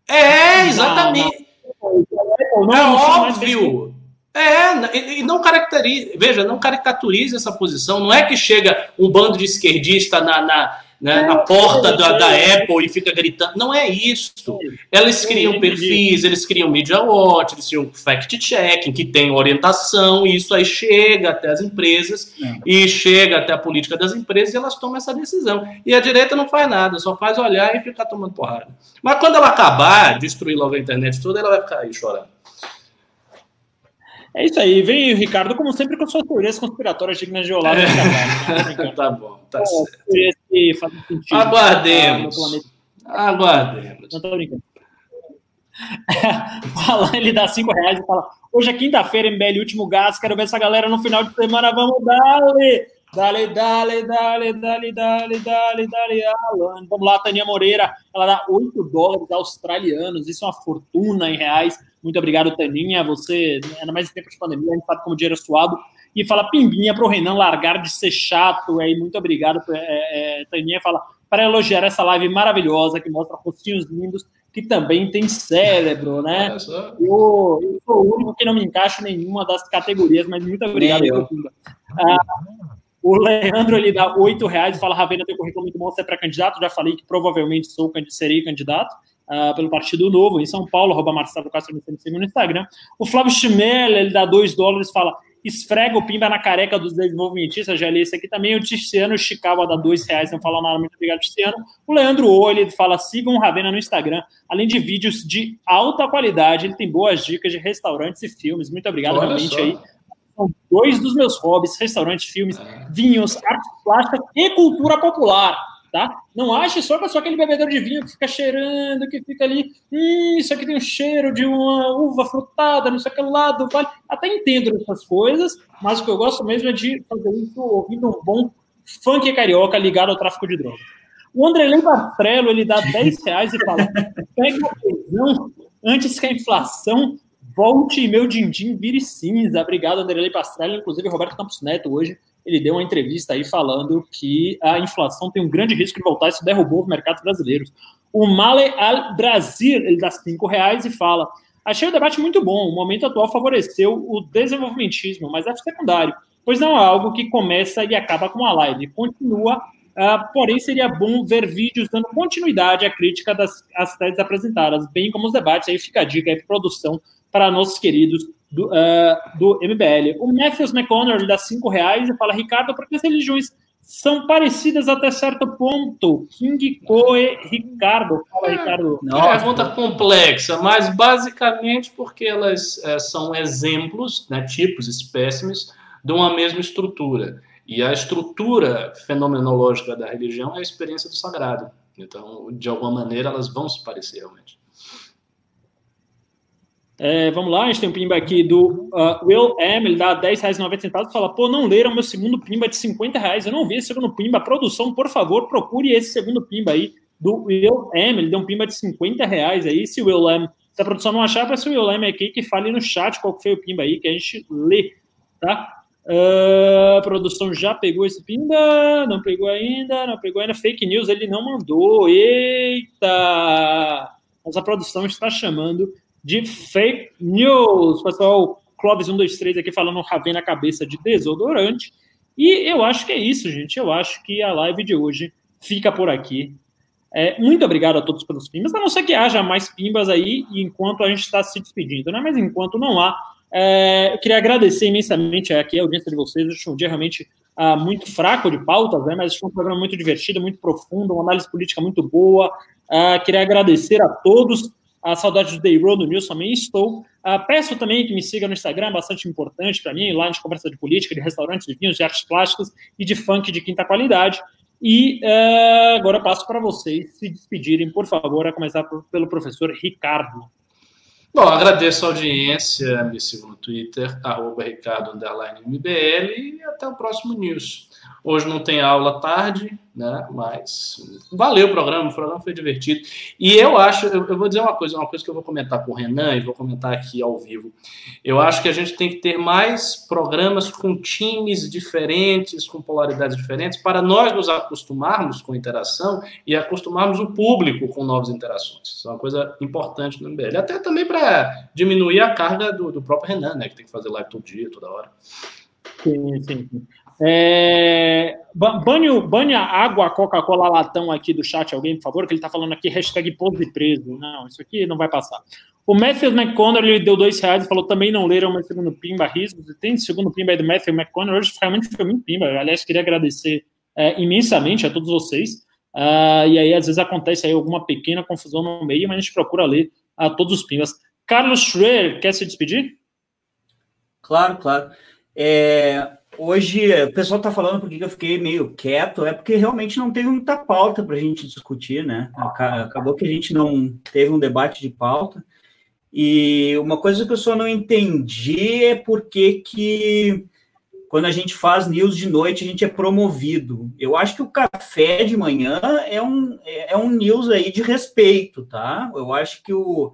É, exatamente. Não, é óbvio. É, e não caracteriza, veja, não caricaturize essa posição. Não é que chega um bando de esquerdista na, na né, na porta da, da, Apple e fica gritando. Não é isso. Eles criam perfis, eles criam Media Watch, eles criam fact-checking, que tem orientação, e isso aí chega até as empresas e chega até a política das empresas e elas tomam essa decisão. E a direita não faz nada, só faz olhar e ficar tomando porrada. Mas quando ela acabar, destruir logo a internet toda, ela vai ficar aí chorando. É isso aí. Vem, Ricardo, como sempre, com suas teorias conspiratórias dignas de Olavo. É. tá bom, tá é, certo. Aguardemos. Aguardemos. Não tô brincando. fala, ele dá cinco reais e fala: Hoje é quinta-feira, MBL, último gás. Quero ver essa galera no final de semana. Vamos dale! Dale, dale, dale, dale, dale, dale, dale, Alan. Vamos lá, Tânia Moreira. Ela dá 8 dólares australianos. Isso é uma fortuna em reais Muito obrigado, Taninha. Você, ainda mais em tempo de pandemia, a gente sabe como o dinheiro é suado. E fala pimbinha para o Renan largar de ser chato. Aí, muito obrigado, é, é, Taninha. Fala para elogiar essa live maravilhosa que mostra rostinhos lindos que também tem cérebro, né? Eu, eu, sou o único que não me encaixa em nenhuma das categorias, mas muito obrigado. Ah, o Leandro ele dá oito reais e fala: Ravena, teu currículo muito bom, você é pré-candidato. Já falei que provavelmente sou, serei candidato uh, pelo Partido Novo em São Paulo, arroba Marcelo Castro no Instagram. O Flávio Schmel, ele dá dois dólares e fala: esfrega o pimba na careca dos desenvolvimentistas, já li esse aqui também. O Tiziano Chicago dá dois reais, não fala nada, muito obrigado, Tiziano. O Leandro O, ele fala: sigam o Ravena no Instagram, além de vídeos de alta qualidade, ele tem boas dicas de restaurantes e filmes. Muito obrigado, Olha realmente só. aí são dois dos meus hobbies: restaurantes, filmes, é. vinhos, arte plástica e cultura popular. Tá? Não ache só é só aquele bebedor de vinho que fica cheirando, que fica ali, hum, isso aqui tem um cheiro de uma uva frutada, não sei o que lado, vale. Até entendo essas coisas, mas o que eu gosto mesmo é de fazer isso ouvindo um bom funk carioca ligado ao tráfico de drogas. O André Pastrello, ele dá 10 reais e fala: pega a prisão antes que a inflação volte e meu din-din vire cinza. Obrigado, André Pastrello. Inclusive, Roberto Campos Neto hoje ele deu uma entrevista aí falando que a inflação tem um grande risco de voltar isso derrubou os mercados brasileiros. O Male Al Brasil, ele dá cinco reais e fala: Achei o debate muito bom. O momento atual favoreceu o desenvolvimentismo, mas é secundário, pois não é algo que começa e acaba com a live. Continua, uh, porém seria bom ver vídeos dando continuidade à crítica das às teses apresentadas, bem como os debates. Aí fica a dica aí produção para nossos queridos do, uh, do MBL. O Matthews McConnell dá cinco reais e fala, Ricardo, porque as religiões são parecidas até certo ponto. King Coe Ricardo. Fala, é, Ricardo. Não, pergunta complexa, mas basicamente porque elas é, são exemplos, né, tipos, espécimes, de uma mesma estrutura. E a estrutura fenomenológica da religião é a experiência do sagrado. Então, de alguma maneira, elas vão se parecer realmente. É, vamos lá, a gente tem um pimba aqui do uh, Will M, ele dá 10 reais centavos e fala, pô, não leram meu segundo pimba de 50 reais, eu não vi esse segundo pimba, produção, por favor, procure esse segundo pimba aí, do Will M, ele deu um pimba de 50 reais aí, se o Will M, se a produção não achar, peça o Will M aqui que fale no chat qual foi o pimba aí, que a gente lê, tá? Uh, a produção já pegou esse pimba, não pegou ainda, não pegou ainda, fake news, ele não mandou, eita! Mas a produção está chamando de fake news. Pessoal, Clóvis 123 aqui falando Ravena na cabeça de desodorante. E eu acho que é isso, gente. Eu acho que a live de hoje fica por aqui. É, muito obrigado a todos pelos pimbas, a não ser que haja mais pimbas aí, enquanto a gente está se despedindo, né? Mas enquanto não há, é, eu queria agradecer imensamente aqui a audiência de vocês. Hoje um dia realmente ah, muito fraco de pautas, né? Mas foi um programa muito divertido, muito profundo, uma análise política muito boa. Ah, queria agradecer a todos a saudade do Day Road, do News também estou. Uh, peço também que me siga no Instagram, bastante importante para mim, lá de conversa de política, de restaurantes, de vinhos, de artes plásticas e de funk de quinta qualidade. E uh, agora passo para vocês se despedirem, por favor, a começar por, pelo professor Ricardo. Bom, agradeço a audiência, me sigam no Twitter, arroba Ricardo MBL e até o próximo News. Hoje não tem aula tarde, né? Mas valeu o programa, o programa foi divertido. E eu acho, eu, vou dizer uma coisa, uma coisa que eu vou comentar com o Renan e vou comentar aqui ao vivo. Eu acho que a gente tem que ter mais programas com times diferentes, com polaridades diferentes, para nós nos acostumarmos com interação e acostumarmos o público com novas interações. Isso é uma coisa importante no MBL. Até também para diminuir a carga do, do próprio Renan, né? Que tem que fazer live todo dia, toda hora. Sim, sim. É, bane, bane a água, Coca-Cola latão aqui do chat, alguém, por favor, que ele está falando aqui, hashtag pose preso. Não, isso aqui não vai passar. O Matthew McConnell deu dois reais e falou também não leram meu segundo pimba riscos. Tem segundo pimba aí do Matthew McConnell, hoje realmente foi muito pimba. Aliás, queria agradecer é, imensamente a todos vocês. Uh, e aí, às vezes, acontece aí alguma pequena confusão no meio, mas a gente procura ler a todos os pimbas. Carlos Schroer, quer se despedir? Claro, claro. É, Hoje, o pessoal está falando porque eu fiquei meio quieto, é porque realmente não teve muita pauta para a gente discutir, né? Acabou que a gente não teve um debate de pauta. E uma coisa que eu só não entendi é por que, quando a gente faz news de noite, a gente é promovido. Eu acho que o café de manhã é um, é um news aí de respeito, tá? Eu acho que o,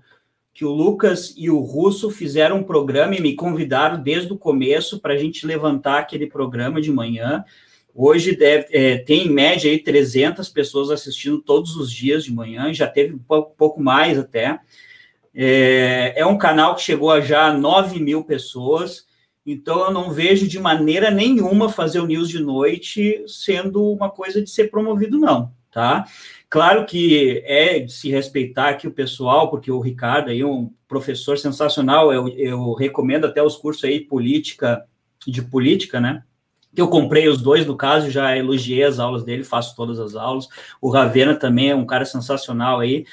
que o Lucas e o Russo fizeram um programa e me convidaram desde o começo para a gente levantar aquele programa de manhã. Hoje deve, é, tem em média aí 300 pessoas assistindo todos os dias de manhã, já teve um pouco, pouco mais até. É, é, um canal que chegou a já 9 mil pessoas, então eu não vejo de maneira nenhuma fazer o News de noite sendo uma coisa de ser promovido, não, tá? Claro que é de se respeitar aqui o pessoal, porque o Ricardo aí é um professor sensacional, eu, eu recomendo até os cursos aí política, de política, né? Eu comprei os dois, no caso, já elogiei as aulas dele, faço todas as aulas. O Ravena também é um cara sensacional aí.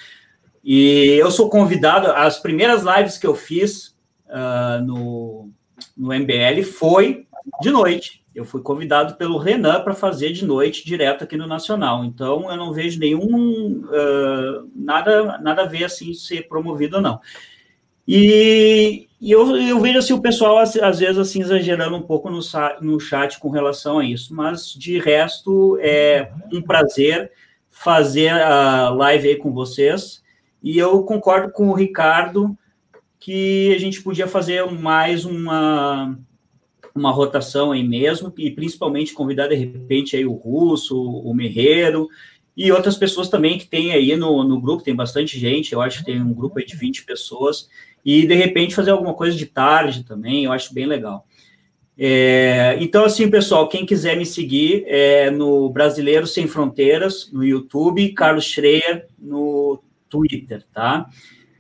E eu sou convidado, as primeiras lives que eu fiz uh, no, no MBL foi de noite. Eu fui convidado pelo Renan para fazer de noite direto aqui no Nacional. Então eu não vejo nenhum uh, nada nada a ver assim ser promovido ou não. E, e eu, eu, vejo assim o pessoal às, vezes assim exagerando um pouco no, no chat com relação a isso, mas de resto é um prazer fazer a live aí com vocês. E eu concordo com o Ricardo que a gente podia fazer mais uma uma rotação aí mesmo, e principalmente convidar de repente aí o Russo, o Merreiro, e outras pessoas também que tem aí no, no grupo, tem bastante gente, eu acho que tem um grupo aí de 20 pessoas, e de repente fazer alguma coisa de tarde também, eu acho bem legal. É, então, assim, pessoal, quem quiser me seguir é no Brasileiro Sem Fronteiras, no YouTube, Carlos Schreier no Twitter, tá?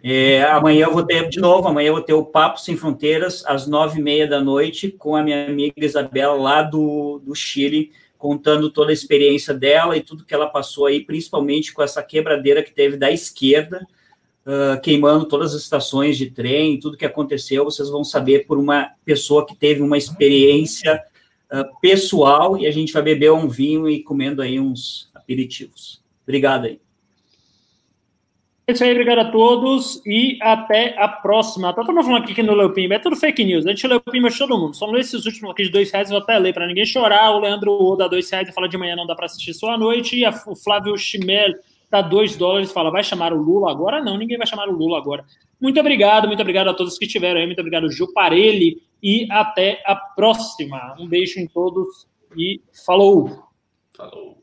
É, amanhã eu vou ter, de novo, amanhã eu vou ter o Papo Sem Fronteiras, às nove e meia da noite, com a minha amiga Isabela, lá do, do Chile, contando toda a experiência dela e tudo que ela passou aí, principalmente com essa quebradeira que teve da esquerda, uh, queimando todas as estações de trem, tudo que aconteceu, vocês vão saber por uma pessoa que teve uma experiência uh, pessoal, e a gente vai beber um vinho e comendo aí uns aperitivos. Obrigado aí. É isso aí, obrigado a todos e até a próxima. Tá todo mundo falando aqui que no Leu é tudo fake news. A gente leu Pimba de todo mundo. Só não esses últimos aqui de dois reais, eu até ler para ninguém chorar. O Leandro dá dois reais e fala de manhã não dá para assistir só à noite. E a, o Flávio Chimel dá dois dólares fala, vai chamar o Lula agora? Não, ninguém vai chamar o Lula agora. Muito obrigado, muito obrigado a todos que estiveram aí. Muito obrigado, Gil Parelli. E até a próxima. Um beijo em todos e falou! Falou!